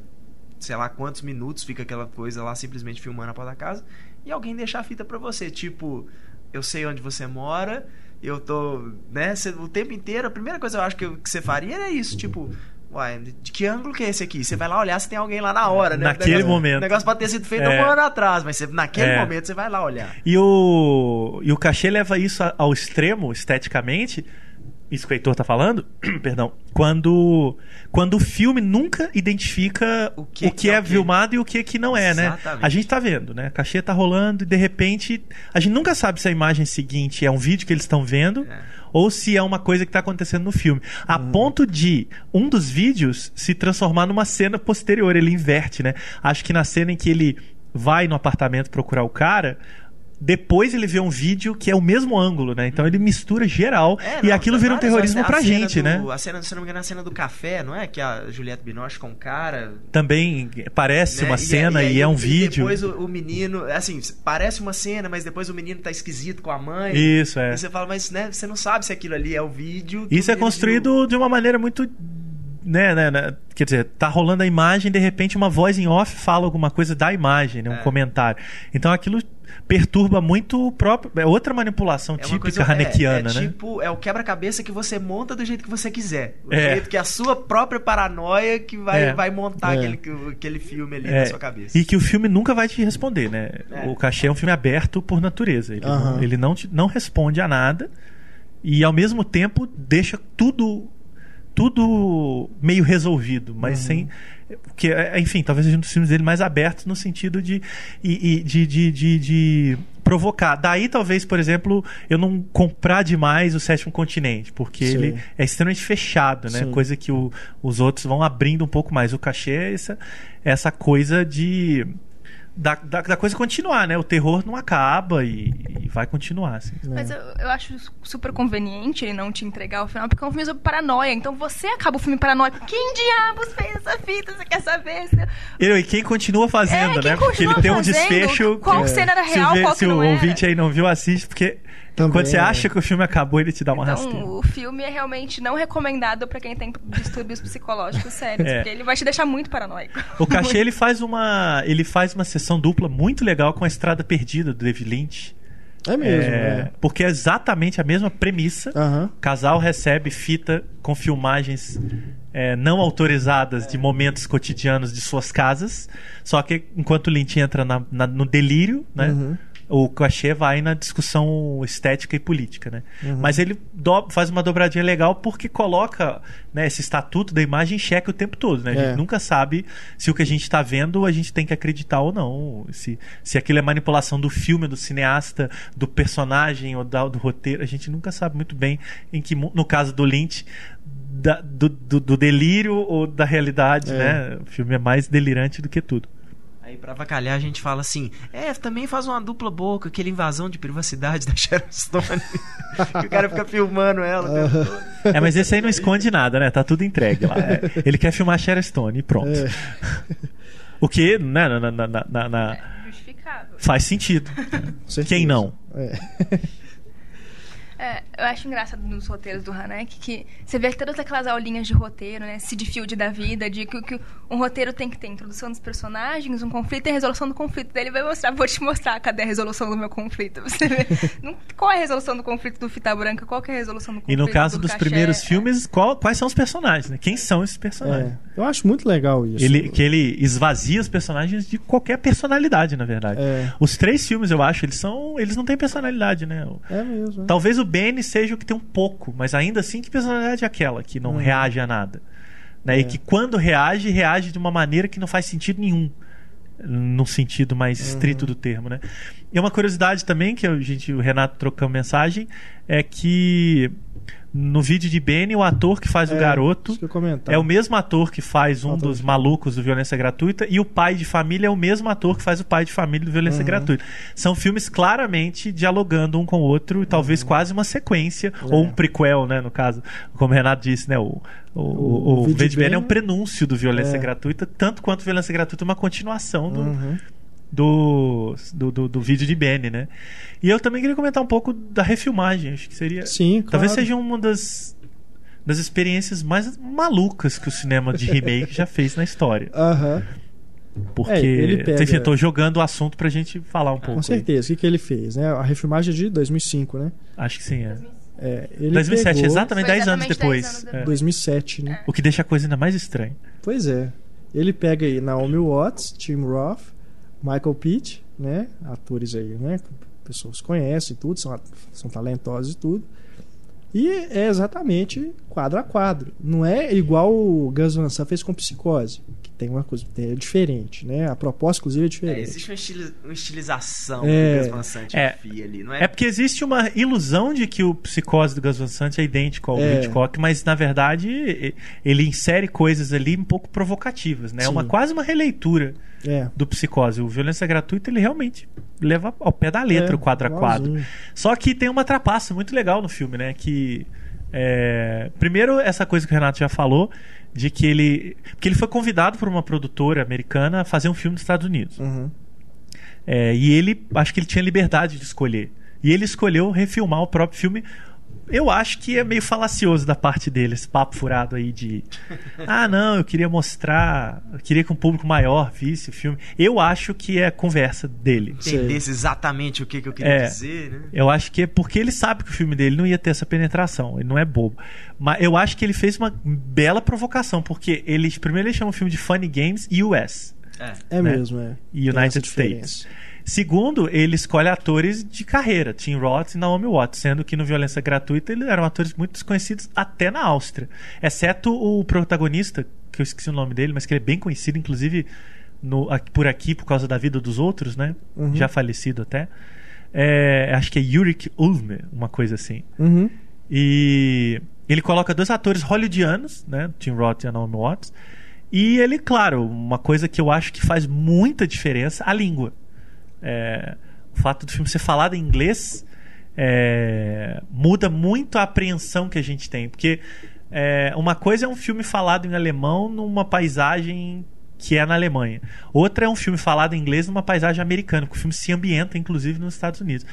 sei lá quantos minutos fica aquela coisa lá simplesmente filmando a porta da casa e alguém deixar a fita para você, tipo, eu sei onde você mora, eu tô, né, cê, o tempo inteiro, a primeira coisa que eu acho que, eu, que você faria era isso, tipo, Uai, de que ângulo que é esse aqui? Você vai lá olhar se tem alguém lá na hora, né? Naquele negócio, momento. O negócio pode ter sido feito é. um ano atrás, mas você, naquele é. momento você vai lá olhar. E o, e o cachê leva isso ao extremo, esteticamente, isso que o Heitor tá falando, perdão, quando, quando o filme nunca identifica o que, o que, é, é filmado e o que, que não é, né? Exatamente. né? A gente tá vendo, né? A cachê tá rolando e de repente a gente nunca sabe se a imagem seguinte é um vídeo que eles estão vendo é. ou se é uma coisa que tá acontecendo no filme. A hum. ponto de um dos vídeos se transformar numa cena posterior, ele inverte, né? Acho que na cena em que ele vai no apartamento procurar o cara, depois ele vê um vídeo que é o mesmo ângulo, né? Então ele mistura geral é, e aquilo vira um terrorismo pra gente, do, né? A cena, se não me engano, a cena do café, não é? Que a Juliette Binoche com o cara. Também parece né? uma cena e, e, e, é um vídeo. depois o, o, menino, assim, parece uma cena, mas depois o menino tá esquisito com a mãe. Isso, é. E você fala, mas né, você não sabe se aquilo ali é o vídeo. Isso é construído de uma maneira muito né, né, né, quer dizer, tá rolando a imagem, de repente uma voz em off fala alguma coisa da imagem, né, um é. comentário. Então aquilo perturba muito o próprio. É outra manipulação é típica coisa, Hanekiana, é, é né? Tipo, é o quebra-cabeça que você monta do jeito que você quiser. Do é. jeito que a sua própria paranoia que vai, é. vai montar é. aquele, aquele filme ali na sua cabeça. E que o filme nunca vai te responder, né? O Cachê é um filme aberto por natureza. Ele, uhum. não, ele não, te, não responde a nada e ao mesmo tempo deixa tudo tudo meio resolvido, mas uhum. sem que enfim talvez seja um dos filmes dele mais abertos no sentido de, de, de, de, de provocar. Daí, talvez, por exemplo, eu não comprar demais o Sétimo Continente, porque Sim. ele é extremamente fechado, né? Sim. Coisa que o, os outros vão abrindo um pouco mais. O cachê é essa, essa coisa de da, da, da, coisa continuar, né? O terror não acaba e, e vai continuar. Assim. Mas eu, eu, acho super conveniente ele não te entregar o final, porque é um filme sobre paranoia. Então você acaba o filme paranoico. Quem diabos fez essa fita? Você quer saber? Eu, e quem continua fazendo, é, né? Porque ele tem um desfecho. Qual que, cena era real, se qual se o ouvinte aí não viu, assiste, porque também, Quando você é. acha que o filme acabou, ele te dá uma então, rasteira. O filme é realmente não recomendado para quem tem distúrbios psicológicos sérios, é. porque ele vai te deixar muito paranoico. O Cachê ele faz uma ele faz uma sessão dupla muito legal com a Estrada Perdida do David Lynch. É mesmo, é, é. Porque é exatamente a mesma premissa. Uhum. Casal recebe fita com filmagens é, não autorizadas de momentos cotidianos de suas casas. Só que enquanto o Lynch entra na, na, no delírio, né? Uhum o cachê vai na discussão estética e política, né? Uhum. Mas ele do, faz uma dobradinha legal porque coloca né, esse estatuto da imagem em xeque o tempo todo, né? A é. gente nunca sabe se o que a gente está vendo a gente tem que acreditar ou não, se, se aquilo é manipulação do filme, do cineasta, do personagem ou da, do roteiro, a gente nunca sabe muito bem em que, no caso do Lynch, da, do, do, do, delírio ou da realidade, é. né? O filme é mais delirante do que tudo. Aí pra avacalhar a gente fala assim: é, também faz uma dupla boca, aquela invasão de privacidade da Sharon Stone. que o cara fica filmando ela. É, mas esse aí não esconde nada, né? Tá tudo entregue lá. É, ele quer filmar a Sharon Stone e pronto. É. O que, né, na, na, na, na é faz sentido. Quem não? É. É, eu acho engraçado nos roteiros do Hanek que você vê todas aquelas aulinhas de roteiro, né? Seed Field da vida, de que, que um roteiro tem que ter introdução dos personagens, um conflito e resolução do conflito. Daí ele vai mostrar, vou te mostrar cadê a resolução do meu conflito. Você vê, qual é a resolução do conflito do Fita Branca, qual é a resolução do conflito E no caso do dos cachê, primeiros filmes, qual, quais são os personagens, né? Quem são esses personagens? É, eu acho muito legal isso. Ele, que ele esvazia os personagens de qualquer personalidade, na verdade. É. Os três filmes, eu acho, eles são. Eles não têm personalidade, né? É mesmo. É. Talvez o Benny seja o que tem um pouco, mas ainda assim, que personalidade é aquela que não uhum. reage a nada? Né? É. E que quando reage, reage de uma maneira que não faz sentido nenhum no sentido mais estrito uhum. do termo, né? E uma curiosidade também que a gente, o Renato trocou mensagem é que no vídeo de Benny, o ator que faz é, o garoto é o mesmo ator que faz um dos malucos do Violência Gratuita e o pai de família é o mesmo ator que faz o pai de família do Violência uhum. Gratuita. São filmes claramente dialogando um com o outro e talvez uhum. quase uma sequência é. ou um prequel, né, no caso, como o Renato disse, né, o o, o, o, o Benny é um prenúncio do Violência é. Gratuita, tanto quanto Violência Gratuita é uma continuação do uhum do, do, do, do, vídeo de Benny, né? E eu também queria comentar um pouco da refilmagem. Acho que seria. Sim, claro. Talvez seja uma das, das experiências mais malucas que o cinema de remake já fez na história. Aham. Uhum. Porque é, ele pega... enfim, tô jogando o assunto pra gente falar um pouco. Com certeza. Aí. O que, que ele fez? Né? A refilmagem é de 2005, né? Acho que sim, é. É, 2007, pegou... exatamente 10 anos depois. Anos depois. É. 2007, né? O que deixa a coisa ainda mais estranha. Pois é. Ele pega aí Naomi Watts, Tim Roth, Michael Pitt, né? Atores aí, né? Pessoas conhecem tudo, são, são talentosos e tudo. E é exatamente quadro a quadro. Não é igual o Gus Van Sant fez com Psicose, que tem uma coisa é diferente, né? A proposta, inclusive, é diferente. É, existe uma, estiliz uma estilização é, do Gus Van Sant é, ali, não é? É porque existe uma ilusão de que o Psicose do Gus Van Sant é idêntico ao é. Hitchcock, mas na verdade ele insere coisas ali um pouco provocativas, né? É uma, quase uma releitura é. do Psicose. O Violência Gratuita ele realmente leva ao pé da letra é, o quadro a quadro. Só que tem uma trapaça muito legal no filme, né? Que é, primeiro, essa coisa que o Renato já falou, de que ele. que ele foi convidado por uma produtora americana a fazer um filme nos Estados Unidos. Uhum. É, e ele. acho que ele tinha liberdade de escolher. E ele escolheu refilmar o próprio filme eu acho que é meio falacioso da parte dele, esse papo furado aí de. Ah, não, eu queria mostrar. Eu queria que um público maior visse o filme. Eu acho que é conversa dele. Entendesse exatamente o que, que eu queria é, dizer, né? Eu acho que é porque ele sabe que o filme dele não ia ter essa penetração. Ele não é bobo. Mas eu acho que ele fez uma bela provocação, porque ele. Primeiro ele chama o filme de Funny Games US. É, é né? mesmo, é. United States. Segundo, ele escolhe atores de carreira, Tim Roth e Naomi Watts, sendo que no Violência Gratuita eles eram atores muito desconhecidos até na Áustria. Exceto o protagonista, que eu esqueci o nome dele, mas que ele é bem conhecido, inclusive no, por aqui, por causa da vida dos outros, né? Uhum. Já falecido até. É, acho que é Yurik Ulmer, uma coisa assim. Uhum. E ele coloca dois atores hollywoodianos, né? Tim Roth e a Naomi Watts. E ele, claro, uma coisa que eu acho que faz muita diferença, a língua. É, o fato do filme ser falado em inglês é, muda muito a apreensão que a gente tem. Porque é, uma coisa é um filme falado em alemão numa paisagem que é na Alemanha. Outra é um filme falado em inglês numa paisagem americana, que o filme se ambienta, inclusive, nos Estados Unidos.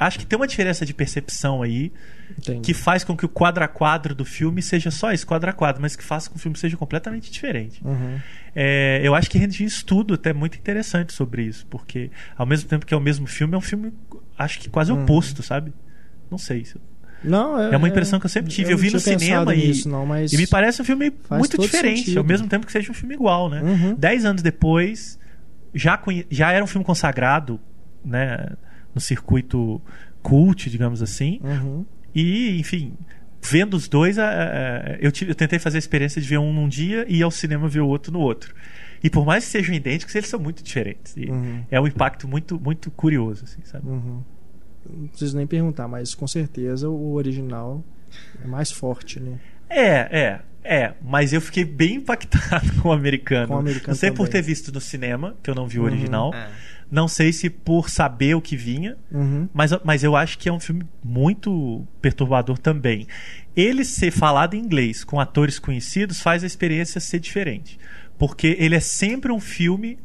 Acho que tem uma diferença de percepção aí Entendi. que faz com que o quadro a quadro do filme seja só esse quadro a quadro, mas que faça com que o filme seja completamente diferente. Uhum. É, eu acho que rende um estudo até muito interessante sobre isso, porque ao mesmo tempo que é o mesmo filme, é um filme, acho que quase uhum. oposto, sabe? Não sei. Não, é, é uma impressão que eu sempre tive. Eu, eu vi no cinema e, nisso, não, e me parece um filme muito diferente, sentido. ao mesmo tempo que seja um filme igual, né? Uhum. Dez anos depois, já, já era um filme consagrado, né? No circuito cult, digamos assim. Uhum. E, enfim, vendo os dois, eu, eu tentei fazer a experiência de ver um num dia e ir ao cinema ver o outro no outro. E por mais que sejam idênticos, eles são muito diferentes. Uhum. É um impacto muito, muito curioso, assim, sabe? Uhum não preciso nem perguntar, mas com certeza o original é mais forte, né? É, é, é. Mas eu fiquei bem impactado com o americano. Com o americano não sei também. por ter visto no cinema, que eu não vi o Uhum. original. É. Não sei se por saber o que vinha. Uhum. Mas, mas eu acho que é um filme muito perturbador também. Ele ser falado em inglês com atores conhecidos faz a experiência ser diferente. Porque ele é sempre um filme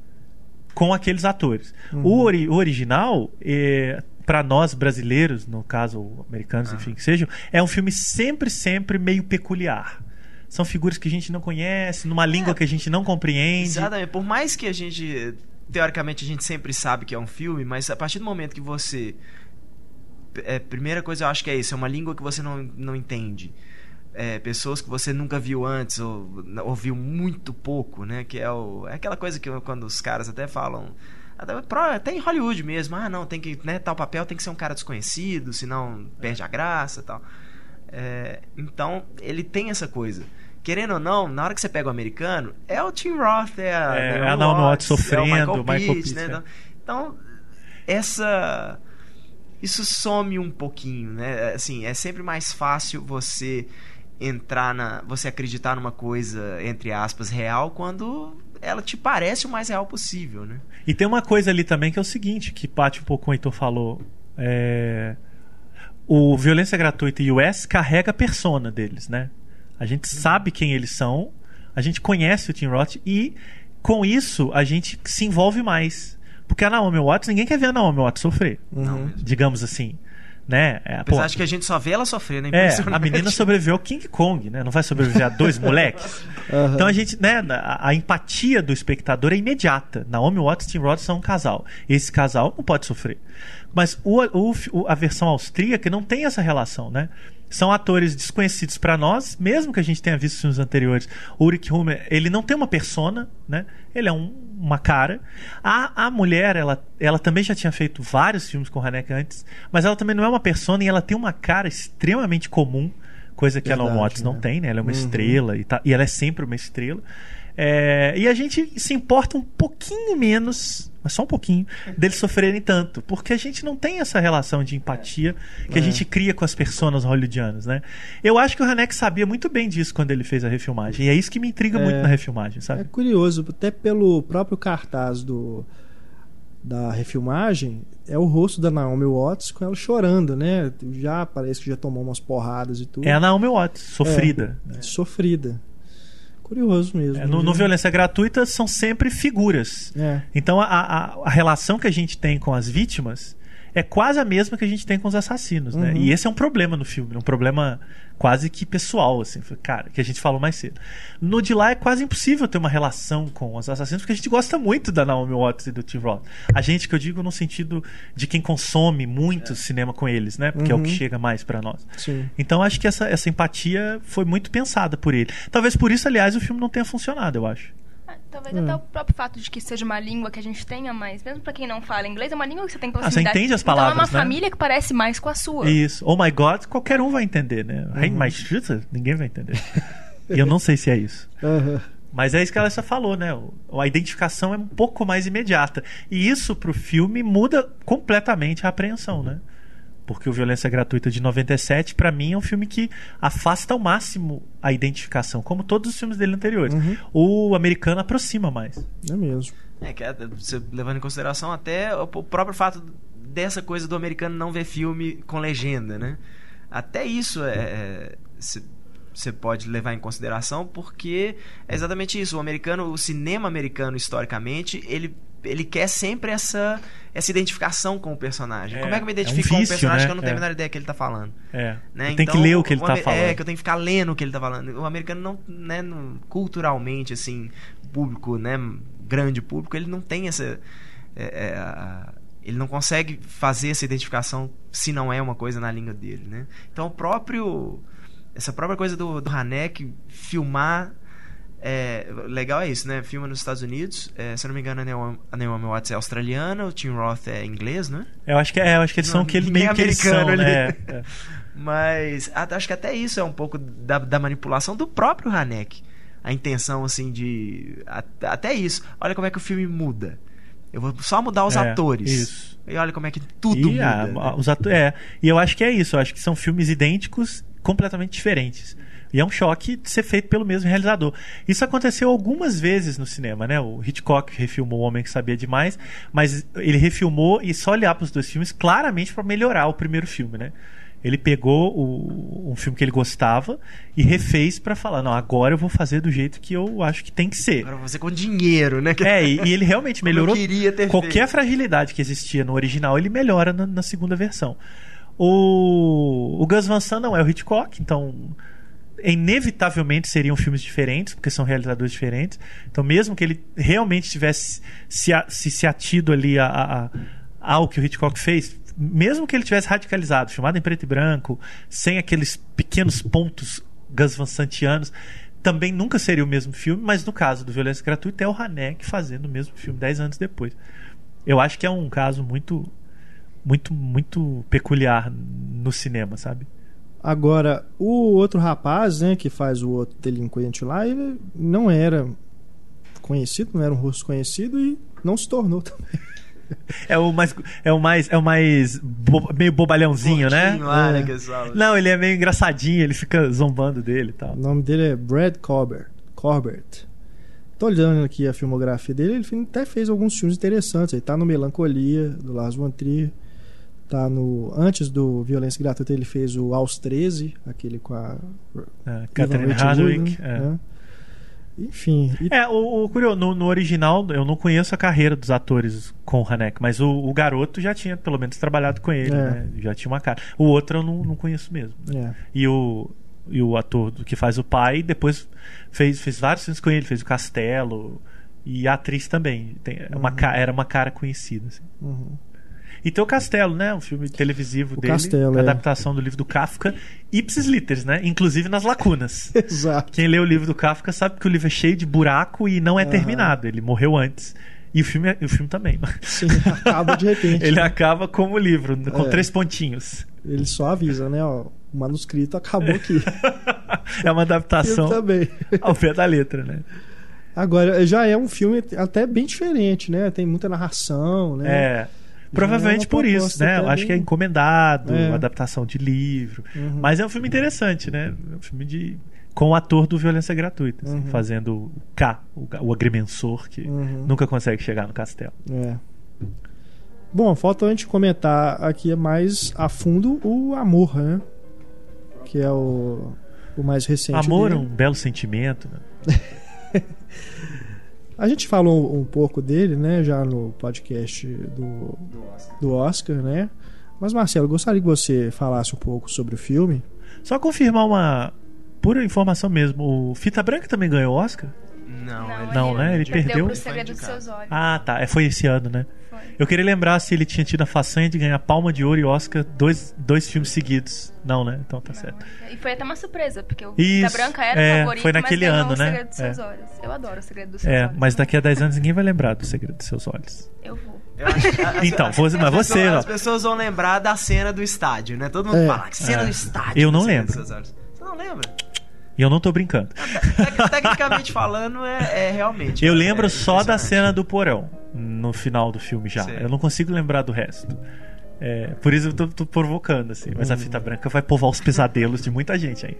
com aqueles atores. Uhum. O, ori- o original, é, para nós brasileiros, no caso americanos, Ah. enfim, que sejam, é um filme sempre, sempre meio peculiar. São figuras que a gente não conhece, numa língua que a gente não compreende. Exatamente. Por mais que a gente, teoricamente, a gente sempre sabe que é um filme, mas a partir do momento que você. É, primeira coisa eu acho que é isso, é uma língua que você não, não entende. É, pessoas que você nunca viu antes ou ouviu muito pouco, né? Que é, o, é aquela coisa que quando os caras até falam. Até, em Hollywood mesmo, ah não, tem que, né, tal papel tem que ser um cara desconhecido, senão perde a graça tal. É, então, ele tem essa coisa. Querendo ou não, na hora que você pega o americano, é o Tim Roth, é a, É, Naomi a Watts Watts, é o sofrendo, Michael, Michael Pitt, né? é. Então, essa isso some um pouquinho, né? Assim, é sempre mais fácil você entrar na, você acreditar numa coisa entre aspas real quando ela te parece o mais real possível, né? E tem uma coisa ali também que é o seguinte, que bate um pouco com o Heitor falou. É... O Violência Gratuita US carrega a persona deles, né? A gente sabe quem eles são, a gente conhece o Tim Roth e com isso a gente se envolve mais. Porque a Naomi Watts, ninguém quer ver a Naomi Watts sofrer, Não Uhum. digamos assim. Né? É, pô, Apesar de que a gente só vê ela sofrendo, é, impressionante. a menina sobreviveu ao King Kong, né? Não vai sobreviver a dois moleques. Aham. Então a gente, né, a, a empatia do espectador é imediata. Naomi Watts e Tim Roth são um casal. Esse casal não pode sofrer. Mas o- o- a versão austríaca não tem essa relação, né? São atores desconhecidos para nós, mesmo que a gente tenha visto filmes anteriores. O Ulrich Humer, ele não tem uma persona, né? Ele é um- uma cara. A, a mulher, ela, ela também já tinha feito vários filmes com Haneke antes, mas ela também não é uma persona e ela tem uma cara extremamente comum, coisa que a Naomi Verdade, Watts não né? tem, né? Ela é uma Uhum. estrela e, tá- e ela é sempre uma estrela. É, e a gente se importa um pouquinho menos, mas só um pouquinho, deles sofrerem tanto. Porque a gente não tem essa relação de empatia que a É. gente cria com as personas hollywoodianas, né? Eu acho que o Hanek sabia muito bem disso quando ele fez a refilmagem. E é isso que me intriga É. muito na refilmagem, É sabe? curioso, até pelo próprio cartaz do da refilmagem, é o rosto da Naomi Watts com ela chorando, né? Já parece que já tomou umas porradas e tudo. É a Naomi Watts, sofrida. É, sofrida. Curioso mesmo. É, no, no viu? Violência Gratuita são sempre figuras. É. Então a, a, a relação que a gente tem com as vítimas é quase a mesma que a gente tem com os assassinos, né? Uhum. E esse é um problema no filme, um problema quase que pessoal, assim, cara, que a gente falou mais cedo. No de lá é quase impossível ter uma relação com os assassinos, porque a gente gosta muito da Naomi Watts e do Tim Roth. A gente que eu digo no sentido de quem consome muito cinema com eles, né? Porque é o que Uhum. chega mais pra nós. Sim. Então acho que essa, essa empatia foi muito pensada por ele. Talvez por isso, aliás, o filme não tenha funcionado, eu acho. Ah, Talvez Hum. até o próprio fato de que seja uma língua que a gente tenha, mas mesmo pra quem não fala inglês, é uma língua que você tem você proximidade. entende as Então é palavras, uma né? família que parece mais com a sua. Isso. Oh my God, qualquer um vai entender, né? My Schütze, ninguém vai entender. E eu não sei se é isso. Aham. Mas é isso que ela já falou, né? A identificação é um pouco mais imediata. E isso pro filme muda completamente a apreensão, né? Porque o Violência Gratuita de 97, para mim, é um filme que afasta ao máximo a identificação, como todos os filmes dele anteriores. Uhum. O americano aproxima mais. É mesmo. É, que é, você levando em consideração até o próprio fato dessa coisa do americano não ver filme com legenda, né? Até isso é, você é, pode levar em consideração porque é exatamente isso. O americano, o cinema americano historicamente, ele ele quer sempre essa essa identificação com o personagem. É, Como é que eu me identifico é um vício, com o personagem né? que eu não tenho a menor ideia que ele está falando? É. Né? Tem então, que ler o que ele está falando. É, que eu tenho que ficar lendo o que ele está falando. O americano não, né, no, culturalmente, assim, público, né, grande público, ele não tem essa... É, é, ele não consegue fazer essa identificação se não é uma coisa na língua dele, né? Então, o próprio... Essa própria coisa do, do Hanek filmar é, legal é isso, né? Filma nos Estados Unidos. É, se eu não me engano, a Naomi Watts é australiana, o Tim Roth é inglês, né? Eu acho que é, eu acho que eles não, são aquele meio que eles são, ali. né? É. Mas acho que até isso é um pouco da, da manipulação do próprio Hanek. A intenção, assim, de. Até isso. Olha como é que o filme muda. Eu vou só mudar os é, atores. Isso. E olha como é que tudo e muda. A, né? os ato é, e eu acho que é isso. Eu acho que são filmes idênticos, completamente diferentes. E é um choque de ser feito pelo mesmo realizador. Isso aconteceu algumas vezes no cinema, né? O Hitchcock refilmou O Homem que Sabia Demais, mas ele refilmou e só olhar para os dois filmes claramente para melhorar o primeiro filme, né? Ele pegou o, um filme que ele gostava e refez para falar: não, agora eu vou fazer do jeito que eu acho que tem que ser. Agora você com dinheiro, né? É, e, e ele realmente melhorou qualquer feito. fragilidade que existia no original, ele melhora na, na segunda versão. O, o Gus Van Sant não é o Hitchcock, então inevitavelmente seriam filmes diferentes, porque são realizadores diferentes. Então, mesmo que ele realmente tivesse se, se, se atido ali a, a, a, ao que o Hitchcock fez, mesmo que ele tivesse radicalizado, filmado em preto e branco, sem aqueles pequenos pontos Gus Van Santianos, também nunca seria o mesmo filme, mas no caso do Violência Gratuita é o Hanek fazendo o mesmo filme dez anos depois. Eu acho que é um caso muito muito muito peculiar no cinema, sabe? Agora, o outro rapaz, né, que faz o outro delinquente lá, ele não era conhecido, não era um rosto conhecido e não se tornou também. É o mais. É o mais. É o mais. Bo, meio bobalhãozinho, né? Lá, né, é. Não, ele é meio engraçadinho, ele fica zombando dele e tal. O nome dele é Brad Corbett. Corbett. Tô olhando aqui a filmografia dele, ele até fez alguns filmes interessantes. Ele tá no Melancolia, do Lars von Trier. Tá no, antes do Violência Gratuita, ele fez o Aos 13, aquele com a. É, Catherine Hardwick. É. Né? Enfim. E... É, o, o curioso, no, no, original, eu não conheço a carreira dos atores com o Hanek, mas o, o garoto já tinha, pelo menos, trabalhado com ele, é. né? Já tinha uma cara. O outro eu não, não conheço mesmo. É. E o. E o ator que faz o pai depois fez, fez vários filmes com ele, fez o Castelo e a atriz também. Tem, uhum. uma, era uma cara conhecida. Assim. Uhum. E tem o Castelo, né? Um filme televisivo o dele. Castelo, é. adaptação é. do livro do Kafka. Ipsis literis, né? Inclusive nas lacunas. Exato. Quem lê o livro do Kafka sabe que o livro é cheio de buraco e não é uhum. terminado. Ele morreu antes. E o filme, o filme também. Sim, acaba de repente. Ele né? acaba como livro, com é. três pontinhos. Ele só avisa, né? Ó, o manuscrito acabou aqui. é uma adaptação também. ao pé da letra, né? Agora, já é um filme até bem diferente, né? Tem muita narração, né? É. Provavelmente é por isso, né? Eu acho que é encomendado, é. adaptação de livro. Uhum. Mas é um filme interessante, né? É um filme de com o ator do Violência Gratuita, assim, uhum. fazendo o K, o, o agrimensor que uhum. nunca consegue chegar no castelo. É. Bom, falta a gente comentar aqui mais a fundo o Amor, né? Que é o, o mais recente. Amor é um belo sentimento. Né? A gente falou um pouco dele, né, já no podcast do, do Oscar. do, Oscar. né? Mas, Marcelo, gostaria que você falasse um pouco sobre o filme. Só confirmar uma pura informação mesmo. O Fita Branca também ganhou Oscar? Não, não, não ele né? Ele perdeu. Pro segredo dos seus olhos. Ah, tá. É, foi esse ano, né? Eu queria lembrar se ele tinha tido a façanha de ganhar Palma de Ouro e Oscar dois, dois filmes seguidos. Não, né? Então tá não. certo. E foi até uma surpresa, porque o Isso, Branca era é, o favorito, foi naquele mas ano, o né? Segredo dos Seus é. Olhos. Eu adoro o Segredo dos Seus é, Olhos. Mas daqui a 10 anos ninguém vai lembrar do Segredo dos Seus Olhos. Eu vou. Eu acho, então, as, mas você, pessoas, As pessoas vão lembrar da cena do estádio, né? Todo mundo é. fala, que cena é. do estádio. Eu não lembro. Você não lembra? E eu não tô brincando. Tecnicamente falando, é, é realmente. Eu lembro é só da cena do porão no final do filme já. Eu não consigo lembrar do resto. É, por isso eu tô, tô provocando, assim. Mas a fita branca vai povoar os pesadelos de muita gente ainda.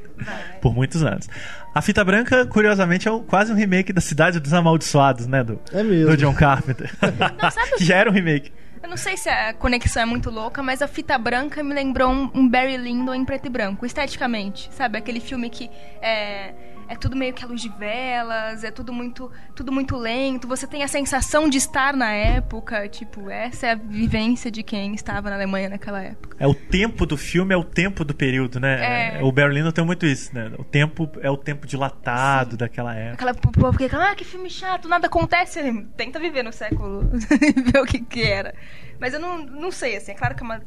Por muitos anos. A fita branca, curiosamente, é um, quase um remake da Cidade dos Amaldiçoados, né? Do, é mesmo. do John Carpenter. Não, que já era um remake. Eu não sei se a conexão é muito louca, mas a fita branca me lembrou um, Barry Lyndon em preto e branco, esteticamente. Sabe? Aquele filme que é é tudo meio que a luz de velas, é tudo muito, tudo muito lento. Você tem a sensação de estar na época, tipo, essa é a vivência de quem estava na Alemanha naquela época. É o tempo do filme, é o tempo do período, né? É... O Berlino tem muito isso, né? O tempo é o tempo dilatado Sim. daquela época. Aquela povo que ah, que filme chato, nada acontece. Tenta viver no século e ver o que que era. Mas eu não, não sei, assim, é claro que é uma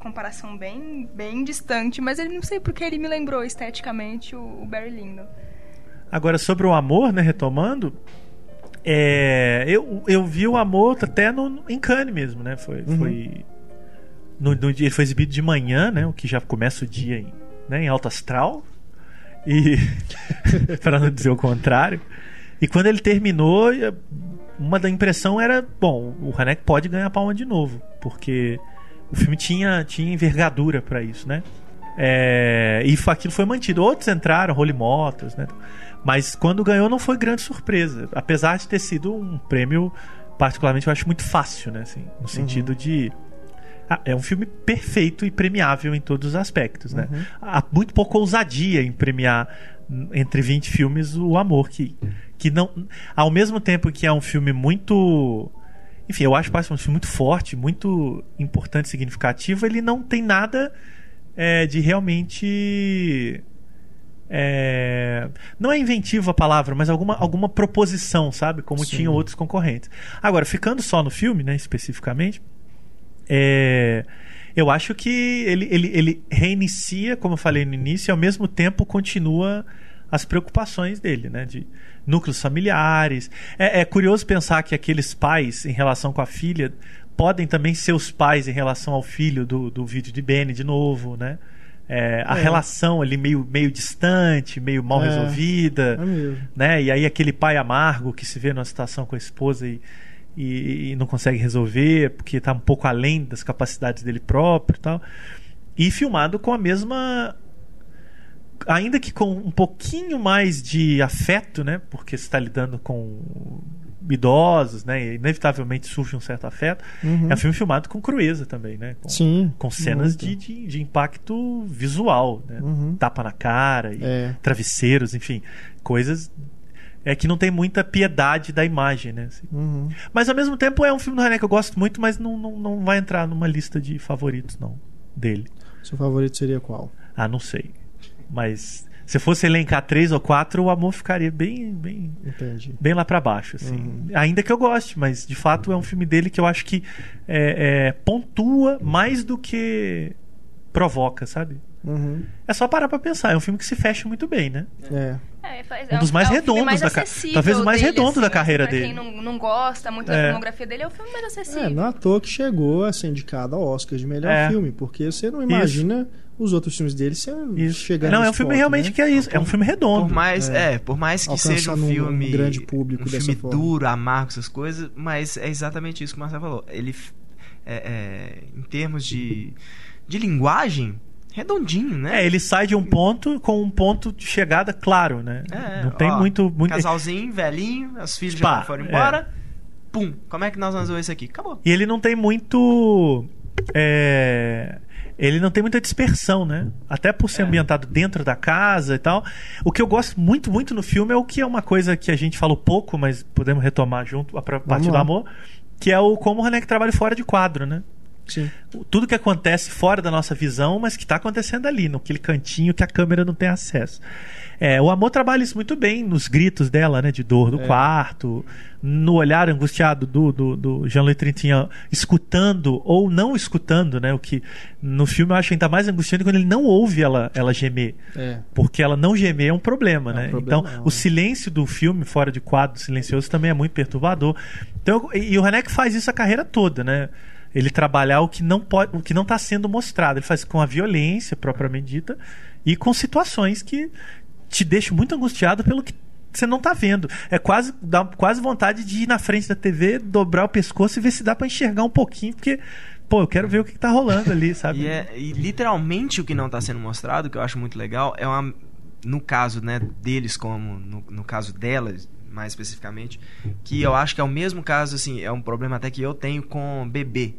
comparação bem, bem distante, mas eu não sei porque ele me lembrou esteticamente o, o Barry Lyndon. Agora, sobre o amor, né, retomando, é, eu, eu vi o amor até no, em Cannes mesmo, né? Foi, uhum. foi no, no, ele foi exibido de manhã, né? O que já começa o dia em, né, em alto astral. E para não dizer o contrário. E quando ele terminou, uma da impressão era, bom, o Hanek pode ganhar a palma de novo, porque o filme tinha tinha envergadura para isso, né? É, e aquilo foi mantido. Outros entraram, Holy Motors, né? Mas quando ganhou não foi grande surpresa. Apesar de ter sido um prêmio, particularmente, eu acho muito fácil, né? Assim, no sentido uhum. de. Ah, é um filme perfeito e premiável em todos os aspectos, né? Uhum. Há muito pouca ousadia em premiar entre 20 filmes o amor que que não ao mesmo tempo que é um filme muito enfim eu acho que é um filme muito forte muito importante significativo ele não tem nada é, de realmente é, não é inventivo a palavra, mas alguma, alguma proposição, sabe? Como Sim. tinham outros concorrentes. Agora, ficando só no filme, né, especificamente, é, eu acho que ele, ele, ele reinicia, como eu falei no início, e ao mesmo tempo continua as preocupações dele, né? De núcleos familiares. É, é curioso pensar que aqueles pais, em relação com a filha, podem também ser os pais em relação ao filho do, do vídeo de Benny, de novo, né? É, a é. relação ali meio, meio distante, meio mal é. resolvida, é né? E aí aquele pai amargo que se vê numa situação com a esposa e, e, e não consegue resolver porque está um pouco além das capacidades dele próprio, e tal. E filmado com a mesma ainda que com um pouquinho mais de afeto, né? Porque você está lidando com idosos, né? Inevitavelmente surge um certo afeto. Uhum. É um filme filmado com crueza também, né? Com, Sim. Com cenas de, de, de, impacto visual, né? Uhum. Tapa na cara, e é. travesseiros, enfim, coisas é que não tem muita piedade da imagem, né? Assim. Uhum. Mas ao mesmo tempo é um filme do René que eu gosto muito, mas não, não, não vai entrar numa lista de favoritos, não, dele. Seu favorito seria qual? Ah, não sei. Mas se fosse elencar três ou quatro, o amor ficaria bem bem, Entendi. bem lá para baixo. Assim. Uhum. Ainda que eu goste, mas de fato é um filme dele que eu acho que é, é, pontua mais do que provoca, sabe? Uhum. É só parar pra pensar. É um filme que se fecha muito bem, né? É. É, é um dos mais é redondos mais da carreira. Talvez o mais dele, redondo assim, da carreira pra dele. Quem não, não gosta muito da é. filmografia dele, é o filme mais acessível. É, não é à toa que chegou a ser indicado ao Oscar de melhor é. filme, porque você não imagina. Isso os outros filmes dele chegando Não, é um filme ponto, realmente né? que é isso. É um filme redondo. Por mais, é, é por mais que seja um filme. Um grande público um filme forma. duro, amargo, essas coisas, mas é exatamente isso que o Marcelo falou. Ele, é, é, em termos de, de linguagem, redondinho, né? É, ele sai de um ponto com um ponto de chegada claro, né? É, não tem ó, muito, muito. Casalzinho, velhinho, as filhas já foram embora. É. Pum, como é que nós vamos ver isso aqui? Acabou. E ele não tem muito. É ele não tem muita dispersão, né? Até por ser é. ambientado dentro da casa e tal. O que eu gosto muito, muito no filme é o que é uma coisa que a gente falou pouco, mas podemos retomar junto a partir do amor, que é o como o Hanek trabalha fora de quadro, né? Sim. Tudo que acontece fora da nossa visão, mas que está acontecendo ali, naquele cantinho que a câmera não tem acesso. É, o amor trabalha isso muito bem nos gritos dela, né? De dor do é. quarto, no olhar angustiado do, do, do Jean-Louis Trintignant escutando ou não escutando, né? O que no filme eu acho ainda mais angustiante quando ele não ouve ela, ela gemer. É. Porque ela não gemer é um problema, é né? Um problema, então, o silêncio do filme, fora de quadro, silencioso, também é muito perturbador. Então, e o Renek faz isso a carreira toda, né? ele trabalhar o que não pode, o que não está sendo mostrado. Ele faz com a violência propriamente dita e com situações que te deixa muito angustiado pelo que você não tá vendo. É quase dá quase vontade de ir na frente da TV, dobrar o pescoço e ver se dá para enxergar um pouquinho, porque pô, eu quero ver o que, que tá rolando ali, sabe? e, é, e literalmente o que não tá sendo mostrado, que eu acho muito legal, é uma no caso, né, deles como no, no caso delas, mais especificamente, que eu acho que é o mesmo caso assim, é um problema até que eu tenho com bebê.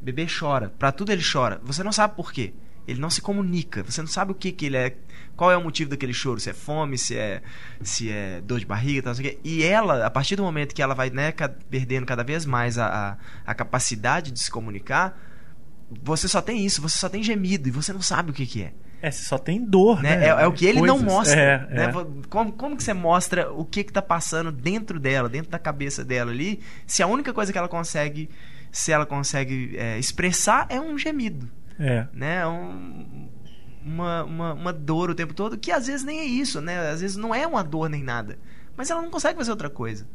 Bebê chora, para tudo ele chora. Você não sabe por quê. Ele não se comunica. Você não sabe o que que ele é qual é o motivo daquele choro, se é fome, se é se é dor de barriga, tal, assim, e ela, a partir do momento que ela vai né, perdendo cada vez mais a, a, a, capacidade de se comunicar, você só tem isso, você só tem gemido e você não sabe o que, que é. É, você só tem dor, né? né? É, é, o que ele Coisas. não mostra. É, né? é. Como, como que você mostra o que que tá passando dentro dela, dentro da cabeça dela ali, se a única coisa que ela consegue, se ela consegue é, expressar é um gemido. É. Né? Um, uma, uma, uma dor o tempo todo, que às vezes nem é isso, né? Às vezes não é uma dor nem nada. Mas ela não consegue fazer outra coisa.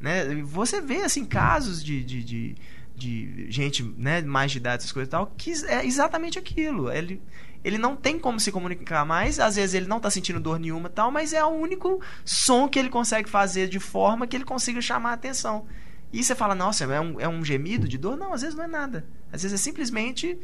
Né? Você vê, assim, casos de, de, de, de gente né, mais de idade, essas coisas e tal, que é exatamente aquilo. Ele, ele não tem como se comunicar mais, às vezes ele não está sentindo dor nenhuma tal, mas é o único som que ele consegue fazer de forma que ele consiga chamar a atenção. E você fala, nossa, é um, é um gemido de dor? Não, às vezes não é nada. Às vezes é simplesmente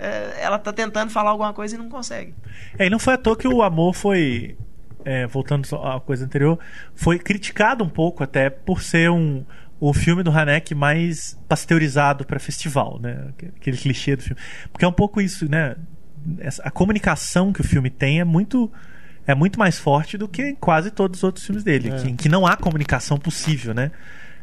é, ela tá tentando falar alguma coisa e não consegue. É, e não foi à toa que o amor foi. É, voltando à coisa anterior, foi criticado um pouco até por ser um, o filme do Haneck mais pasteurizado para festival, né? Aquele clichê do filme. Porque é um pouco isso, né? a comunicação que o filme tem é muito é muito mais forte do que quase todos os outros filmes dele, é. que, que, não há comunicação possível, né?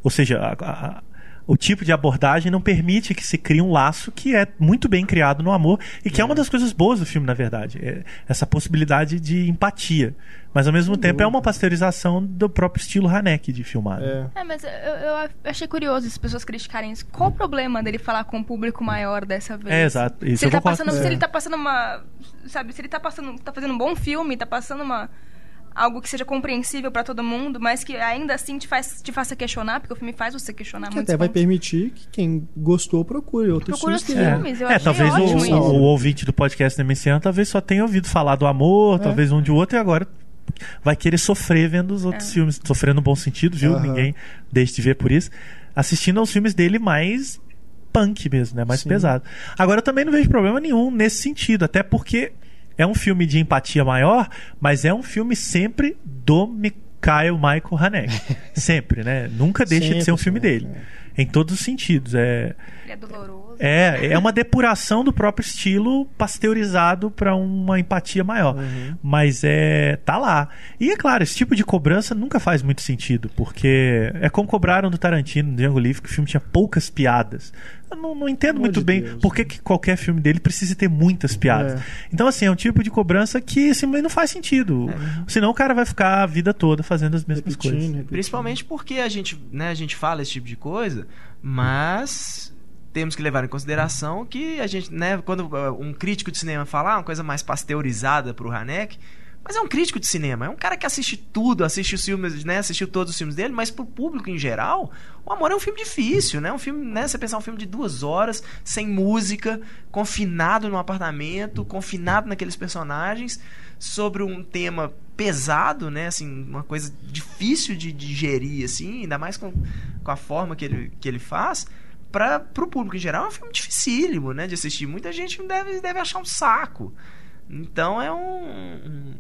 Ou seja, a, a, o tipo de abordagem não permite que se crie um laço que é muito bem criado no amor e que é, é uma das coisas boas do filme, na verdade. É essa possibilidade de empatia. Mas ao mesmo Sem tempo dúvida. é uma pasteurização do próprio estilo Haneke de filmar. É, é mas eu, eu, achei curioso as pessoas criticarem isso. Qual o problema dele falar com um público maior dessa vez? É, exato. Isso se, ele tá passando, se ele tá passando uma. Sabe, se ele tá passando. tá fazendo um bom filme, tá passando uma algo que seja compreensível para todo mundo, mas que ainda assim te, faz, te faça questionar, porque o filme faz você questionar muito. até vai permitir que quem gostou procure outros procure filmes. Outros filmes. Eu é, talvez o, o, ouvinte do podcast da MCN talvez só tenha ouvido falar do amor, é. talvez um de outro, e agora vai querer sofrer vendo os outros é. filmes. Sofrer no bom sentido, viu? Uhum. Ninguém deixe de ver por isso. Assistindo aos filmes dele mais punk mesmo, né? Mais Sim. pesado. Agora eu também não vejo problema nenhum nesse sentido, até porque é um filme de empatia maior, mas é um filme sempre do Mikhail Michael Haneke. sempre, né? Nunca deixa sempre, de ser um filme dele. É. Em todos os sentidos. É, Ele é doloroso. É, é uma depuração do próprio estilo pasteurizado para uma empatia maior. Uhum. Mas é. tá lá. E é claro, esse tipo de cobrança nunca faz muito sentido, porque é como cobraram do Tarantino no Django Livre, que o filme tinha poucas piadas. Eu não, não entendo muito de bem Deus, por que, que, qualquer filme dele precisa ter muitas piadas. É. Então, assim, é um tipo de cobrança que simplesmente não faz sentido. É. Senão o cara vai ficar a vida toda fazendo as mesmas repetindo, coisas. Repetindo. Principalmente porque a gente, né, a gente fala esse tipo de coisa, mas temos que levar em consideração que a gente, né, quando uh, um crítico de cinema fala ah, uma coisa mais pasteurizada para o Haneck, mas é um crítico de cinema, é um cara que assiste tudo, assiste os filmes, né? Assistiu todos os filmes dele, mas pro público em geral, o Amor é um filme difícil, né? Um filme, né? Você pensar um filme de duas horas, sem música, confinado num apartamento, confinado naqueles personagens, sobre um tema pesado, né? Assim, uma coisa difícil de digerir, assim, ainda mais com, com a forma que ele, que ele faz para o público em geral é um filme dificílimo, né, de assistir. Muita gente deve, deve achar um saco. Então é um, um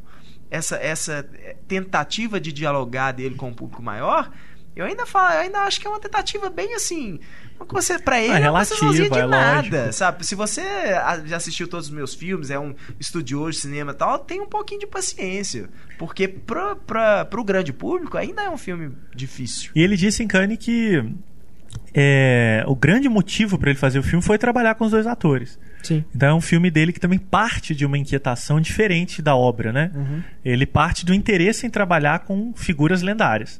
essa, essa tentativa de dialogar dele com o público maior, eu ainda falo, eu ainda acho que é uma tentativa bem assim. Você, pra ele, é, é uma de é nada, lógico. sabe? Se você já assistiu todos os meus filmes, é um estudioso de cinema e tal, tem um pouquinho de paciência. Porque pra, pra, pro grande público ainda é um filme difícil. E ele disse em Cannes que é, o grande motivo para ele fazer o filme foi trabalhar com os dois atores. Sim. Então é um filme dele que também parte de uma inquietação diferente da obra, né? Uhum. Ele parte do interesse em trabalhar com figuras lendárias.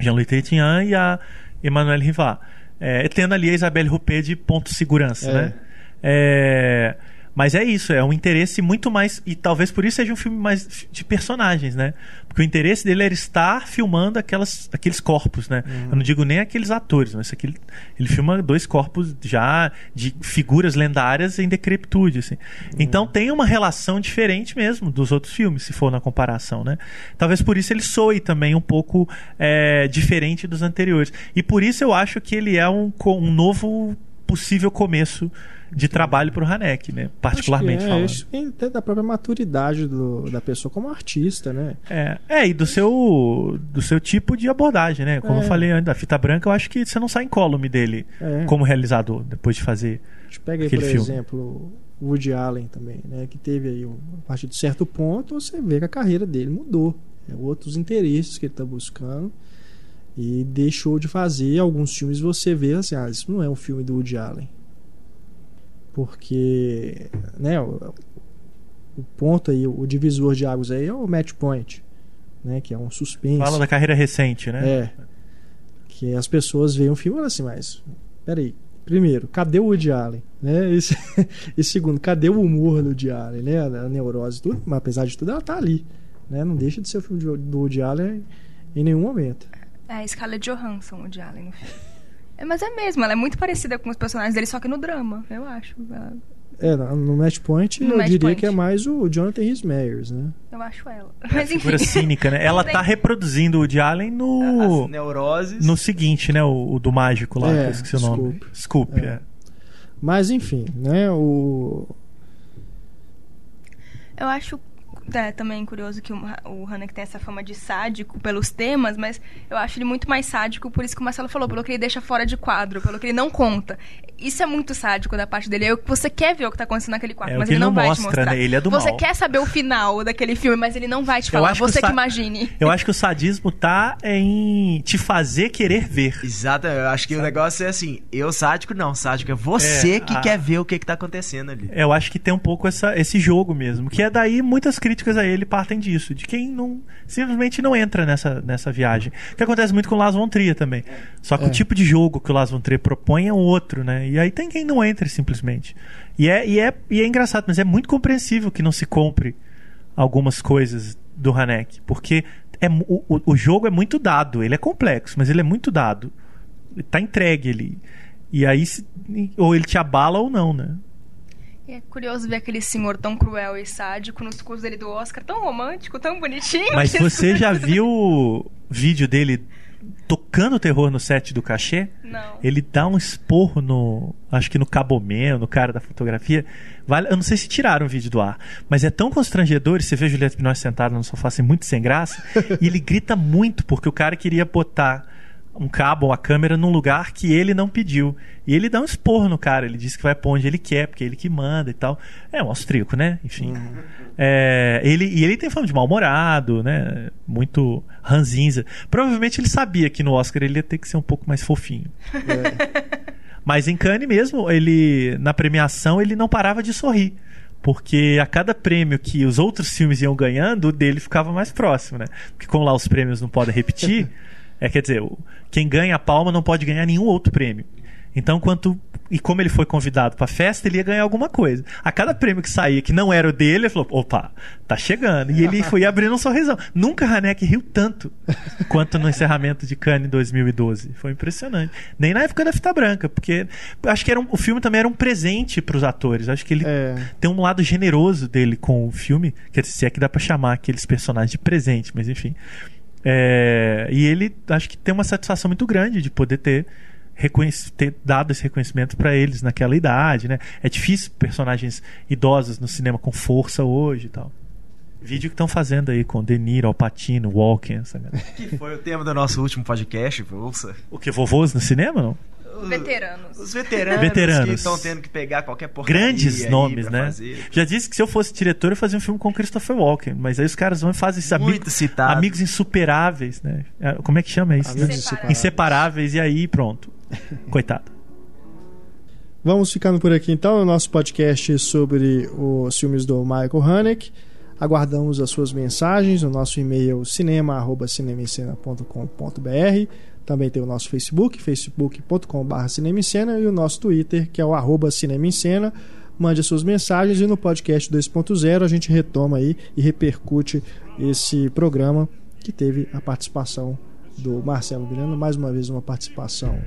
Jean-Louis Trintignant e a Emmanuel Rivat. É, tendo ali a Isabelle Ruppé de ponto segurança, é. né? É, Mas é isso, é um interesse muito mais. E talvez por isso seja um filme mais de personagens, né? Porque o interesse dele era estar filmando aquelas, aqueles corpos, né? Uhum. Eu não digo nem aqueles atores, mas aquele, ele filma dois corpos já de figuras lendárias em decrepitude, assim. Uhum. Então tem uma relação diferente mesmo dos outros filmes, se for na comparação, né? Talvez por isso ele soe também um pouco é, diferente dos anteriores. E por isso eu acho que ele é um, um novo possível começo de trabalho para o Hanek, né? Particularmente é, falando. Isso vem da própria maturidade do, da pessoa como artista, né? É, é, e do seu, do seu tipo de abordagem, né? Como é. eu falei antes, da fita branca, eu acho que você não sai incólume dele é. como realizador depois de fazer. A gente pega aí, por filme. exemplo, o Woody Allen também, né? Que teve aí, a partir de certo ponto, você vê que a carreira dele mudou. É, outros interesses que ele está buscando e deixou de fazer alguns filmes você vê assim, ah, isso não é um filme do Woody Allen porque né, o, o, ponto aí, o divisor de águas aí é o match point, né, que é um suspense. Fala da carreira recente, né? É. Que as pessoas veem um filme e falam assim, mas peraí, primeiro, cadê o Woody Allen? Né? E, e segundo, cadê o humor do Woody Allen? Né? A neurose, tudo, mas apesar de tudo, ela tá ali. Né? Não deixa de ser o filme do Woody Allen em nenhum momento. É a escala de Johansson, o Woody Allen no filme. É, mas é mesmo, ela é muito parecida com os personagens dele, só que no drama, eu acho. Ela... É, no Match Point no eu match diria point. que é mais o Jonathan Rhys Meyers, né? Eu acho ela. É mas, figura cínica, né? Ela tá reproduzindo o Woody Allen no... As neuroses. No seguinte, né? O, o do mágico lá, é, que eu esqueci o nome. Scoop. Scoop, é. é. Mas enfim, né? O... Eu acho é também curioso que o, o Hanek tem essa fama de sádico pelos temas, mas eu acho ele muito mais sádico por isso que o Marcelo falou, pelo que ele deixa fora de quadro, pelo que ele não conta. Isso é muito sádico da parte dele. É você quer ver o que está acontecendo naquele quarto, é, mas ele não, não vai mostra, te mostrar. Né? Ele é do você mal. quer saber o final daquele filme, mas ele não vai te falar. Você que, que, imagine. Eu acho que o sadismo tá em te fazer querer ver. Exato, eu acho que Sabe? o negócio é assim, eu sádico não, sádico é você é, que a... quer ver o que, que tá acontecendo ali. Eu acho que tem um pouco essa, esse jogo mesmo, que é daí muitas críticas a ele partem disso, de quem não simplesmente não entra nessa, nessa viagem. O que acontece muito com o Las Von Trier também. Só que é. o tipo de jogo que o Las Von Trier propõe é outro, né? E aí tem quem não entra simplesmente. E é, e é, e é engraçado, mas é muito compreensível que não se compre algumas coisas do Hanek, porque é, o, o jogo é muito dado, ele é complexo, mas ele é muito dado. Está entregue ali. E aí, ou ele te abala ou não, né? É curioso ver aquele senhor tão cruel e sádico nos cursos dele do Oscar, tão romântico, tão bonitinho. Mas você já viu o vídeo dele tocando terror no set do cachê? Não. Ele dá um esporro no. Acho que no Cabomé, no cara da fotografia. Vale, eu não sei se tiraram o vídeo do ar, mas é tão constrangedor. Você vê Juliette Binoche sentada no sofá assim, muito sem graça. e ele grita muito porque o cara queria botar um cabo ou a câmera num lugar que ele não pediu. E ele dá um esporro no cara, ele diz que vai pôr onde ele quer, porque é ele que manda e tal. É um austríaco, né? Enfim. Uhum. É, ele, e ele tem fama de mal-humorado, né? Muito ranzinza. Provavelmente ele sabia que no Oscar ele ia ter que ser um pouco mais fofinho. É. Mas em Cannes mesmo, ele na premiação ele não parava de sorrir porque a cada prêmio que os outros filmes iam ganhando, o dele ficava mais próximo, né? Porque como lá os prêmios não podem repetir, é, quer dizer, quem ganha a palma não pode ganhar nenhum outro prêmio. Então, quanto e como ele foi convidado para a festa, ele ia ganhar alguma coisa. A cada prêmio que saía que não era o dele, ele falou: opa, tá chegando. E ele foi abrindo um sorrisão. Nunca Haneck riu tanto quanto no encerramento de Cannes em 2012. Foi impressionante. Nem na época da Fita Branca, porque acho que era um, o filme também era um presente para os atores. Acho que ele é. tem um lado generoso dele com o filme, quer dizer, se é que dá para chamar aqueles personagens de presente, mas enfim. É, e ele acho que tem uma satisfação muito grande de poder ter, ter dado esse reconhecimento para eles naquela idade, né? É difícil personagens idosos no cinema com força hoje e tal. Vídeo que estão fazendo aí com De Niro, Alpatino, Walken, essa Que foi o tema do nosso último podcast, ouça. O que, vovôs no cinema, não? Veteranos. Os veteranos, veteranos. que estão tendo que pegar qualquer porcaria Grandes nomes, né? Fazer. Já disse que se eu fosse diretor eu fazia um filme com Christopher Walken, mas aí os caras vão e fazem isso. Muito amigos, citado. Amigos insuperáveis, né? É, como é que chama isso? Amigos inseparáveis. inseparáveis. E aí pronto. Coitado. Vamos ficando por aqui então, o nosso podcast sobre os filmes do Michael Haneke. Aguardamos as suas mensagens. O nosso e-mail cinema@cinemicena.com.br também tem o nosso Facebook, facebook.com.br cinemicena e o nosso Twitter, que é o arroba cinemicena. mande as suas mensagens e no podcast 2.0 a gente retoma aí e repercute esse programa que teve a participação do Marcelo Miranda, mais uma vez uma participação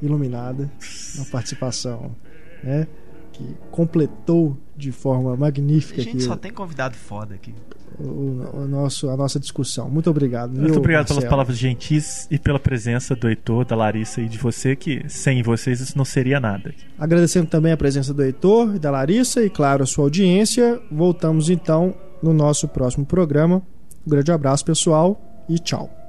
iluminada, uma participação né, que completou de forma magnífica. A gente só tem convidado foda aqui. O, o, nosso, a nossa discussão. Muito obrigado. Muito obrigado Marcelo. pelas palavras gentis e pela presença do Heitor, da Larissa e de você, que sem vocês isso não seria nada. Agradecendo também a presença do Heitor, da Larissa e, claro, a sua audiência. Voltamos então no nosso próximo programa. Um grande abraço, pessoal, e tchau.